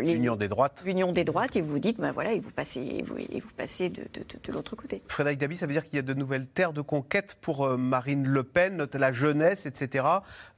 l'union des droites. L'union des droites et vous vous dites, ben voilà, et vous passez, et vous, et vous passez de, de, de, de l'autre côté. Frédéric Dabi, ça veut dire qu'il y a de nouvelles terres de conquête pour euh, Marine Le Pen, la jeunesse, etc.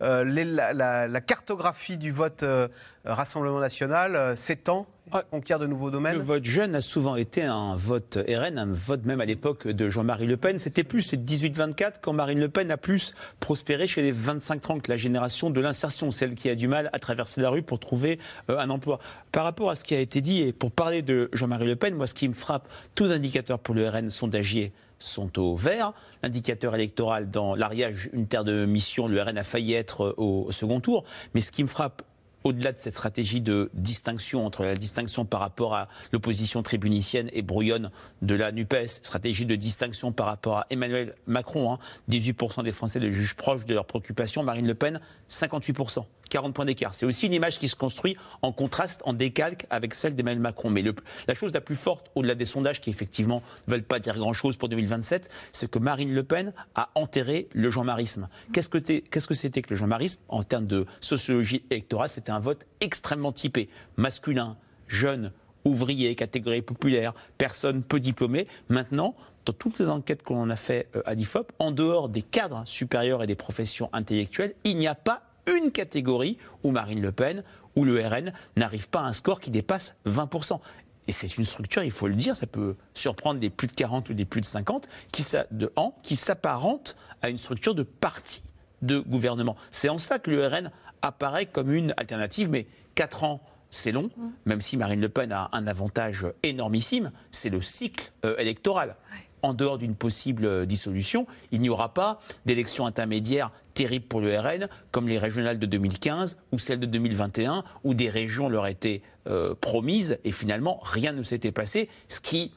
Euh, les, la, la, la, cartographie du vote euh, Rassemblement national euh, s'étend conquiert de nouveaux domaines Le vote jeune a souvent été un vote RN, un vote même à l'époque de Jean-Marie Le Pen. C'était plus les 18-24 quand Marine Le Pen a plus prospéré chez les 25-30, la génération de l'insertion, celle qui a du mal à traverser la rue pour trouver euh, un emploi. Par rapport à ce qui a été dit, et pour parler de Jean-Marie Le Pen, moi ce qui me frappe, tous les indicateurs pour le RN sondagier sont au vert. L'indicateur électoral dans l'Ariège, une terre de mission, le RN a failli être au, au second tour. Mais ce qui me frappe au-delà de cette stratégie de distinction entre la distinction par rapport à l'opposition tribunicienne et brouillonne de la NUPES, stratégie de distinction par rapport à Emmanuel Macron, hein, 18% des Français de jugent proches de leurs préoccupations, Marine Le Pen, 58%. 40 points d'écart. C'est aussi une image qui se construit en contraste, en décalque avec celle d'Emmanuel Macron. Mais la chose la plus forte, au-delà des sondages qui effectivement ne veulent pas dire grand-chose pour 2027, c'est que Marine Le Pen a enterré le jean-marisme. Qu'est-ce que c'était que le jean-marisme? En termes de sociologie électorale, c'était un vote extrêmement typé, masculin, jeune, ouvrier, catégorie populaire, personne peu diplômée. Maintenant, dans toutes les enquêtes que l'on a fait euh, à l'IFOP, en dehors des cadres supérieurs et des professions intellectuelles, il n'y a pas une catégorie où Marine Le Pen ou le RN n'arrivent pas à un score qui dépasse 20%. Et c'est une structure, il faut le dire, ça peut surprendre des plus de 40 ou des plus de 50, qui, de an, qui s'apparente à une structure de parti de gouvernement. C'est en ça que le RN apparaît comme une alternative, mais 4 ans, c'est long, même si Marine Le Pen a un avantage énormissime, c'est le cycle euh, électoral en dehors d'une possible euh, dissolution, il n'y aura pas d'élection intermédiaire terrible pour le RN, comme les régionales de 2015 ou celles de 2021, où des régions leur étaient euh, promises et finalement rien ne s'était passé, ce qui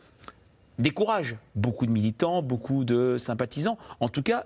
décourage beaucoup de militants, beaucoup de sympathisants. En tout cas,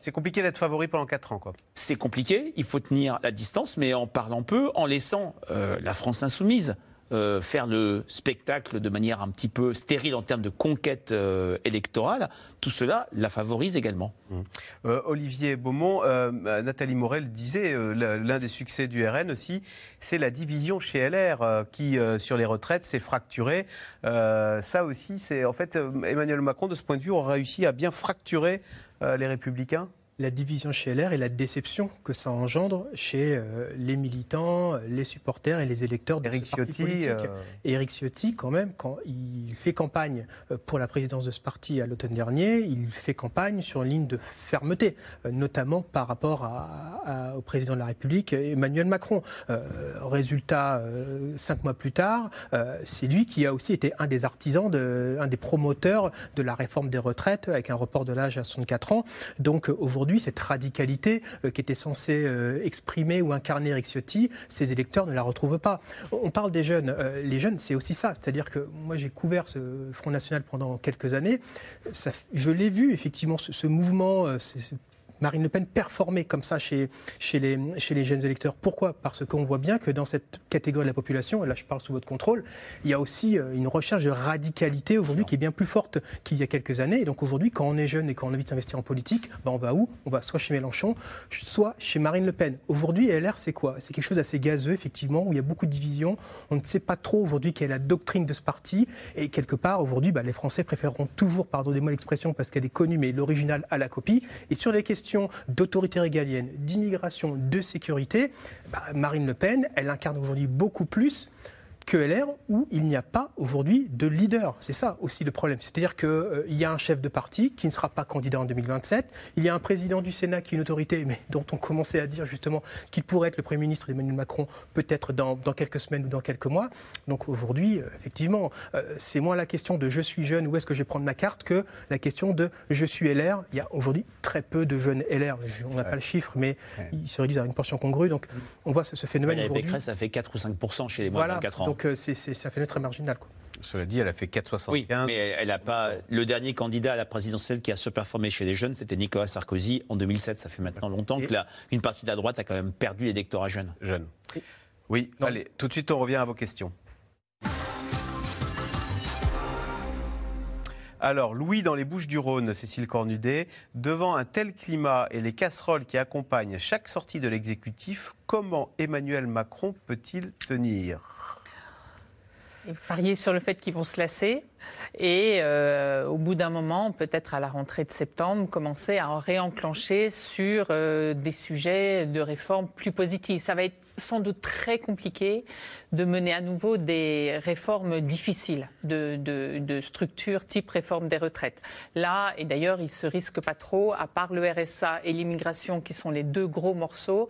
c'est compliqué d'être favori pendant 4 ans. C'est compliqué, il faut tenir la distance, mais en parlant peu, en laissant euh, la France insoumise euh, faire le spectacle de manière un petit peu stérile en termes de conquête euh, électorale, tout cela la favorise également. Mmh. Euh, Olivier Beaumont, Nathalie Morel disait, l'un des succès du RN aussi, c'est la division chez LR qui, sur les retraites, s'est fracturée. ça aussi, c'est en fait, Emmanuel Macron, de ce point de vue, a réussi à bien fracturer les républicains? La division chez LR et la déception que ça engendre chez euh, les militants, les supporters et les électeurs de Éric Ciotti. Euh... Éric Ciotti, quand même, quand il fait campagne euh, pour la présidence de ce parti à l'automne dernier, il fait campagne sur une ligne de fermeté, euh, notamment par rapport à, au président de la République, Emmanuel Macron. résultat, cinq mois plus tard, c'est lui qui a aussi été un des artisans, de, un des promoteurs de la réforme des retraites avec un report de l'âge à 64 ans. Donc aujourd'hui, aujourd'hui, cette radicalité euh, qui était censée euh, exprimer ou incarner Eric Ciotti, ces électeurs ne la retrouvent pas. On parle des jeunes. Euh, les jeunes, c'est aussi ça. C'est-à-dire que moi, j'ai couvert ce Front National pendant quelques années. Je l'ai vu, effectivement, ce mouvement, Marine Le Pen performer comme ça chez, chez, les, chez les jeunes électeurs. Pourquoi? Parce qu'on voit bien que dans cette catégorie de la population, et là je parle sous votre contrôle, il y a aussi euh, une recherche de radicalité aujourd'hui qui est bien plus forte qu'il y a quelques années. Et donc aujourd'hui, quand on est jeune et quand on a envie de s'investir en politique, ben on va où? On va soit chez Mélenchon, soit chez Marine Le Pen. Aujourd'hui, LR, c'est quoi? C'est quelque chose d'assez gazeux, effectivement, où il y a beaucoup de divisions. On ne sait pas trop aujourd'hui quelle est la doctrine de ce parti. Et quelque part, aujourd'hui, ben, les Français préféreront toujours, pardonnez-moi l'expression parce qu'elle est connue, mais l'original à la copie. Et sur les questions d'autorité régalienne, d'immigration, de sécurité, bah, Marine Le Pen, elle incarne aujourd'hui beaucoup plus que LR où il n'y a pas aujourd'hui de leader. C'est ça aussi le problème. C'est-à-dire qu'il euh, y a un chef de parti qui ne sera pas candidat en 2027. Il y a un président du Sénat qui est une autorité, mais dont on commençait à dire justement qu'il pourrait être le Premier ministre d'Emmanuel Macron peut-être dans, quelques semaines ou dans quelques mois. Donc aujourd'hui, euh, effectivement, euh, c'est moins la question de je suis jeune, où est-ce que je vais prendre ma carte, que la question de je suis LR. Il y a aujourd'hui très peu de jeunes LR. On n'a pas le chiffre, mais ils se réduisent à une portion congrue. Donc on voit ce, phénomène aujourd'hui. ça fait 4 ou 5% chez les moins de 24 ans. Donc c'est, c'est un phénomène très marginal. Quoi. Cela dit, elle a fait 4,75. Oui, mais elle a pas. Le dernier candidat à la présidentielle qui a se performer chez les jeunes, c'était Nicolas Sarkozy en 2007. Ça fait maintenant longtemps que la, une partie de la droite a quand même perdu l'électorat jeune. Jeune. Oui, allez, tout de suite, on revient à vos questions. Alors, Louis, dans les Bouches du Rhône, Cécile Cornudet, devant un tel climat et les casseroles qui accompagnent chaque sortie de l'exécutif, comment Emmanuel Macron peut-il tenir? Parier sur le fait qu'ils vont se lasser et euh, au bout d'un moment, peut-être à la rentrée de septembre, commencer à réenclencher sur euh, des sujets de réforme plus positifs. Ça va être sans doute très compliqué de mener à nouveau des réformes difficiles de, de, de structure type réforme des retraites. Là, et d'ailleurs, ils se risquent pas trop, à part le RSA et l'immigration qui sont les deux gros morceaux.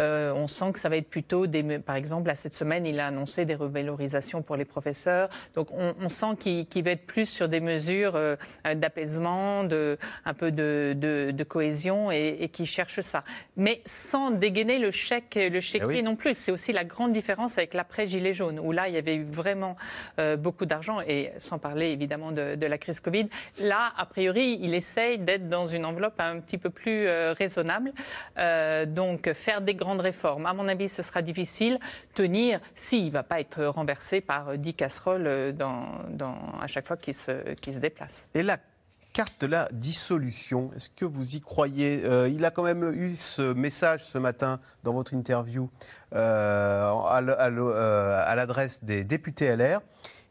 Euh, on sent que ça va être plutôt des. Par exemple, à cette semaine, il a annoncé des revalorisations pour les professeurs. Donc, on, on sent qu'il qui veut être plus sur des mesures euh, d'apaisement, de, un peu de, de, de cohésion et, et, qui cherche ça. Mais sans dégainer le chèque, le chéquier oui. non plus. C'est aussi la grande différence avec l'après-gilet jaune, où là, il y avait eu vraiment euh, beaucoup d'argent, et sans parler évidemment de, de, la crise Covid. Là, a priori, il essaye d'être dans une enveloppe un petit peu plus euh, raisonnable. Euh, donc, faire des grandes réformes, à mon avis, ce sera difficile. Tenir, s'il ne va pas être renversé par 10 casseroles dans, dans, à chaque fois qu'il se, qu'il se déplace. Et la carte de la dissolution, est-ce que vous y croyez euh, Il a quand même eu ce message ce matin dans votre interview euh, à l'adresse des députés LR.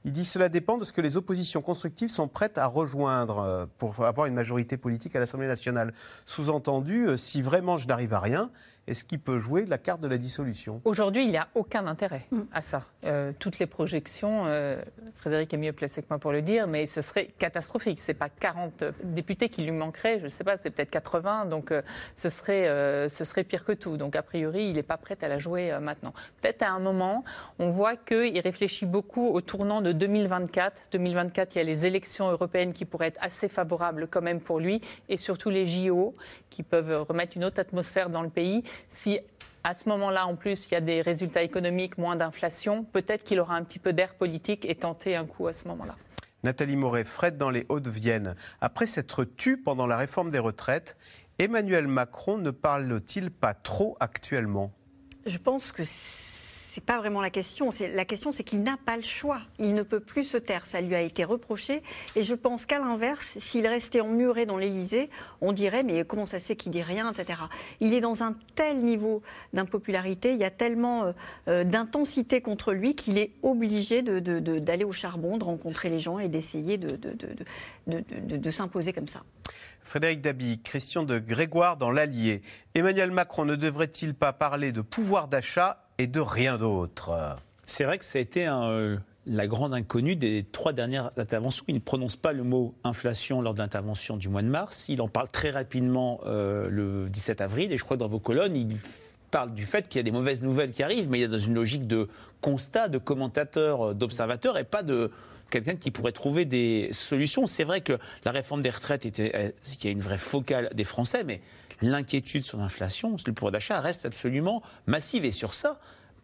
Il dit cela dépend de ce que les oppositions constructives sont prêtes à rejoindre euh, pour avoir une majorité politique à l'Assemblée nationale. Sous-entendu, euh, si vraiment je n'arrive à rien, est-ce qu'il peut jouer la carte de la dissolution Aujourd'hui, il n'y a aucun intérêt à ça. Euh, toutes les projections, euh, Frédéric est mieux placé que moi pour le dire, mais ce serait catastrophique. Ce n'est pas 40 députés qui lui manqueraient, je ne sais pas, c'est peut-être 80, donc euh, ce, serait, ce serait pire que tout. Donc a priori, il n'est pas prêt à la jouer maintenant. Peut-être à un moment, on voit qu'il réfléchit beaucoup au tournant de 2024. 2024, il y a les élections européennes qui pourraient être assez favorables quand même pour lui, et surtout les JO qui peuvent remettre une autre atmosphère dans le pays. Si à ce moment-là, en plus, il y a des résultats économiques, moins d'inflation, peut-être qu'il aura un petit peu d'air politique et tenter un coup à ce moment-là. Nathalie Moret, Fred dans les Hauts-de-Vienne. Après s'être tu pendant la réforme des retraites, Emmanuel Macron ne parle-t-il pas trop actuellement? Je pense que c'est pas vraiment la question. La question, c'est qu'il n'a pas le choix. Il ne peut plus se taire. Ça lui a été reproché. Et je pense qu'à l'inverse, s'il restait emmuré dans l'Élysée, on dirait mais comment ça se fait qu'il dit rien, etc. Il est dans un tel niveau d'impopularité, il y a tellement euh, d'intensité contre lui qu'il est obligé d'aller au charbon, de rencontrer les gens et d'essayer de, de s'imposer comme ça. Frédéric Dabi, Christian de Grégoire dans l'Allier. Emmanuel Macron ne devrait-il pas parler de pouvoir d'achat et de rien d'autre C'est vrai que ça a été euh, la grande inconnue des trois dernières interventions. Il ne prononce pas le mot inflation lors de l'intervention du mois de mars. Il en parle très rapidement euh, le 17 avril. Et je crois que dans vos colonnes, il parle du fait qu'il y a des mauvaises nouvelles qui arrivent, mais il est dans une logique de constat, de commentateur, d'observateur, et pas de quelqu'un qui pourrait trouver des solutions. C'est vrai que la réforme des retraites était, une vraie focale des Français, mais l'inquiétude sur l'inflation, le pouvoir d'achat reste absolument massive. Et sur ça,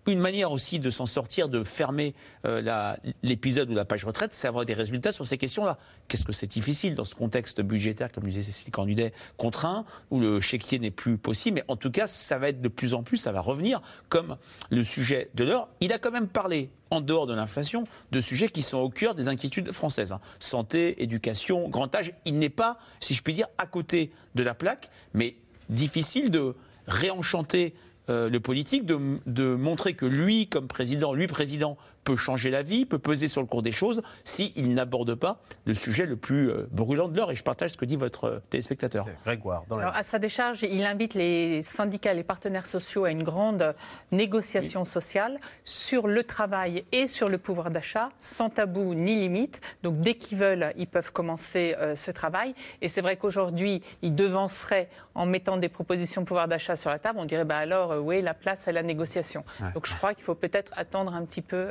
une manière aussi de s'en sortir, de fermer euh, l'épisode ou la page retraite, c'est avoir des résultats sur ces questions-là. Qu'est-ce que c'est difficile dans ce contexte budgétaire, comme disait Cécile Cornudet, contraint, où le chéquier n'est plus possible. Mais en tout cas, ça va être de plus en plus, ça va revenir comme le sujet de l'heure. Il a quand même parlé en dehors de l'inflation, de sujets qui sont au cœur des inquiétudes françaises. Hein. Santé, éducation, grand âge. Il n'est pas, si je puis dire, à côté de la plaque, mais difficile de réenchanter euh, le politique, de, de, montrer que lui, comme président, lui président, peut changer la vie, peut peser sur le cours des choses, s'il n'aborde pas le sujet le plus euh, brûlant de l'heure. Et je partage ce que dit votre euh, téléspectateur. Grégoire, dans la... Alors, à sa décharge, il invite les syndicats, les partenaires sociaux à une grande négociation oui. sociale sur le travail et sur le pouvoir d'achat, sans tabou ni limite. Donc, dès qu'ils veulent, ils peuvent commencer euh, ce travail. Et c'est vrai qu'aujourd'hui, il devancerait en mettant des propositions de pouvoir d'achat sur la table. On dirait, bah alors, euh, oui, la place à la négociation? Ouais. Donc, je crois qu'il faut peut-être attendre un petit peu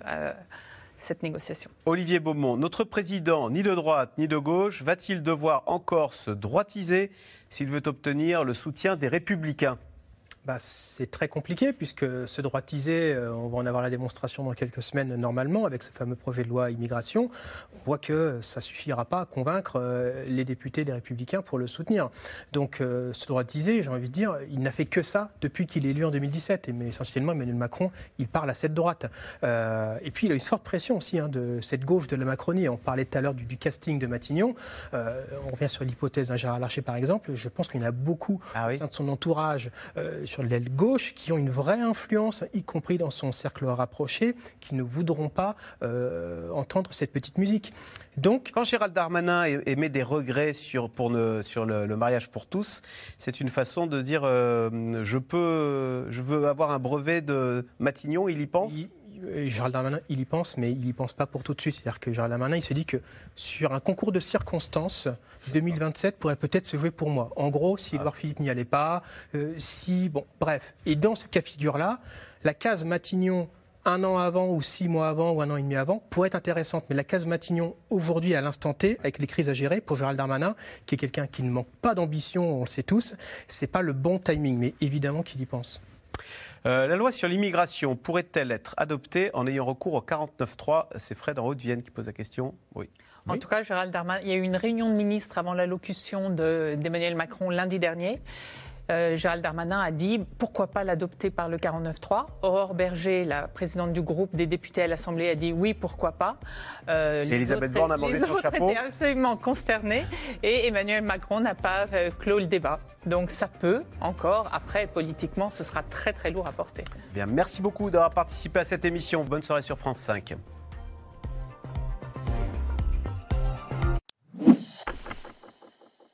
négociation. Olivier Beaumont, notre président, ni de droite ni de gauche, va-t-il devoir encore se droitiser s'il veut obtenir le soutien des républicains? Bah, c'est très compliqué puisque se droitiser, euh, on va en avoir la démonstration dans quelques semaines normalement avec ce fameux projet de loi immigration. On voit que ça suffira pas à convaincre euh, les députés des Républicains pour le soutenir. Donc euh, se droitiser, j'ai envie de dire, il n'a fait que ça depuis qu'il est élu en 2017. Et, mais essentiellement, Emmanuel Macron, il parle à cette droite. et puis il a une forte pression aussi hein, de cette gauche de la Macronie. On parlait tout à l'heure du, du, casting de Matignon. on revient sur l'hypothèse d'un Gérard Larcher par exemple. Je pense qu'il y en a beaucoup ah oui. au sein de son entourage sur l'aile gauche qui ont une vraie influence, y compris dans son cercle rapproché, qui ne voudront pas euh, entendre cette petite musique. Donc, quand Gérald Darmanin émet des regrets sur, pour ne, sur le, le, mariage pour tous, c'est une façon de dire euh, je peux, je veux avoir un brevet de Matignon. Il y pense? Il... Gérald Darmanin, il y pense, mais il n'y pense pas pour tout de suite. C'est-à-dire que Gérald Darmanin, il se dit que sur un concours de circonstances, 2027 pourrait peut-être se jouer pour moi. En gros, si Edouard Philippe n'y allait pas, euh, si. Bon, bref. Et dans ce cas figure-là, la case Matignon un an avant ou six mois avant ou un an et demi avant pourrait être intéressante. Mais la case Matignon, aujourd'hui, à l'instant T, avec les crises à gérer, pour Gérald Darmanin, qui est quelqu'un qui ne manque pas d'ambition, on le sait tous, c'est pas le bon timing. Mais évidemment qu'il y pense. Euh, la loi sur l'immigration pourrait-elle être adoptée en ayant recours au 49.3 C'est Fred en Haute-Vienne qui pose la question. Oui. En tout cas, Gérald Darmanin, il y a eu une réunion de ministres avant l'allocution d'Emmanuel Macron lundi dernier. Euh, Gérald Darmanin a dit pourquoi pas l'adopter par le 49.3. Aurore Berger, la présidente du groupe des députés à l'Assemblée, a dit oui, pourquoi pas. Euh, Elisabeth Borne a mangé son chapeau. Étaient absolument consternés et Emmanuel Macron n'a pas euh, clos le débat. Donc ça peut encore. Après, politiquement, ce sera très très lourd à porter. Bien, merci beaucoup d'avoir participé à cette émission. Bonne soirée sur France 5.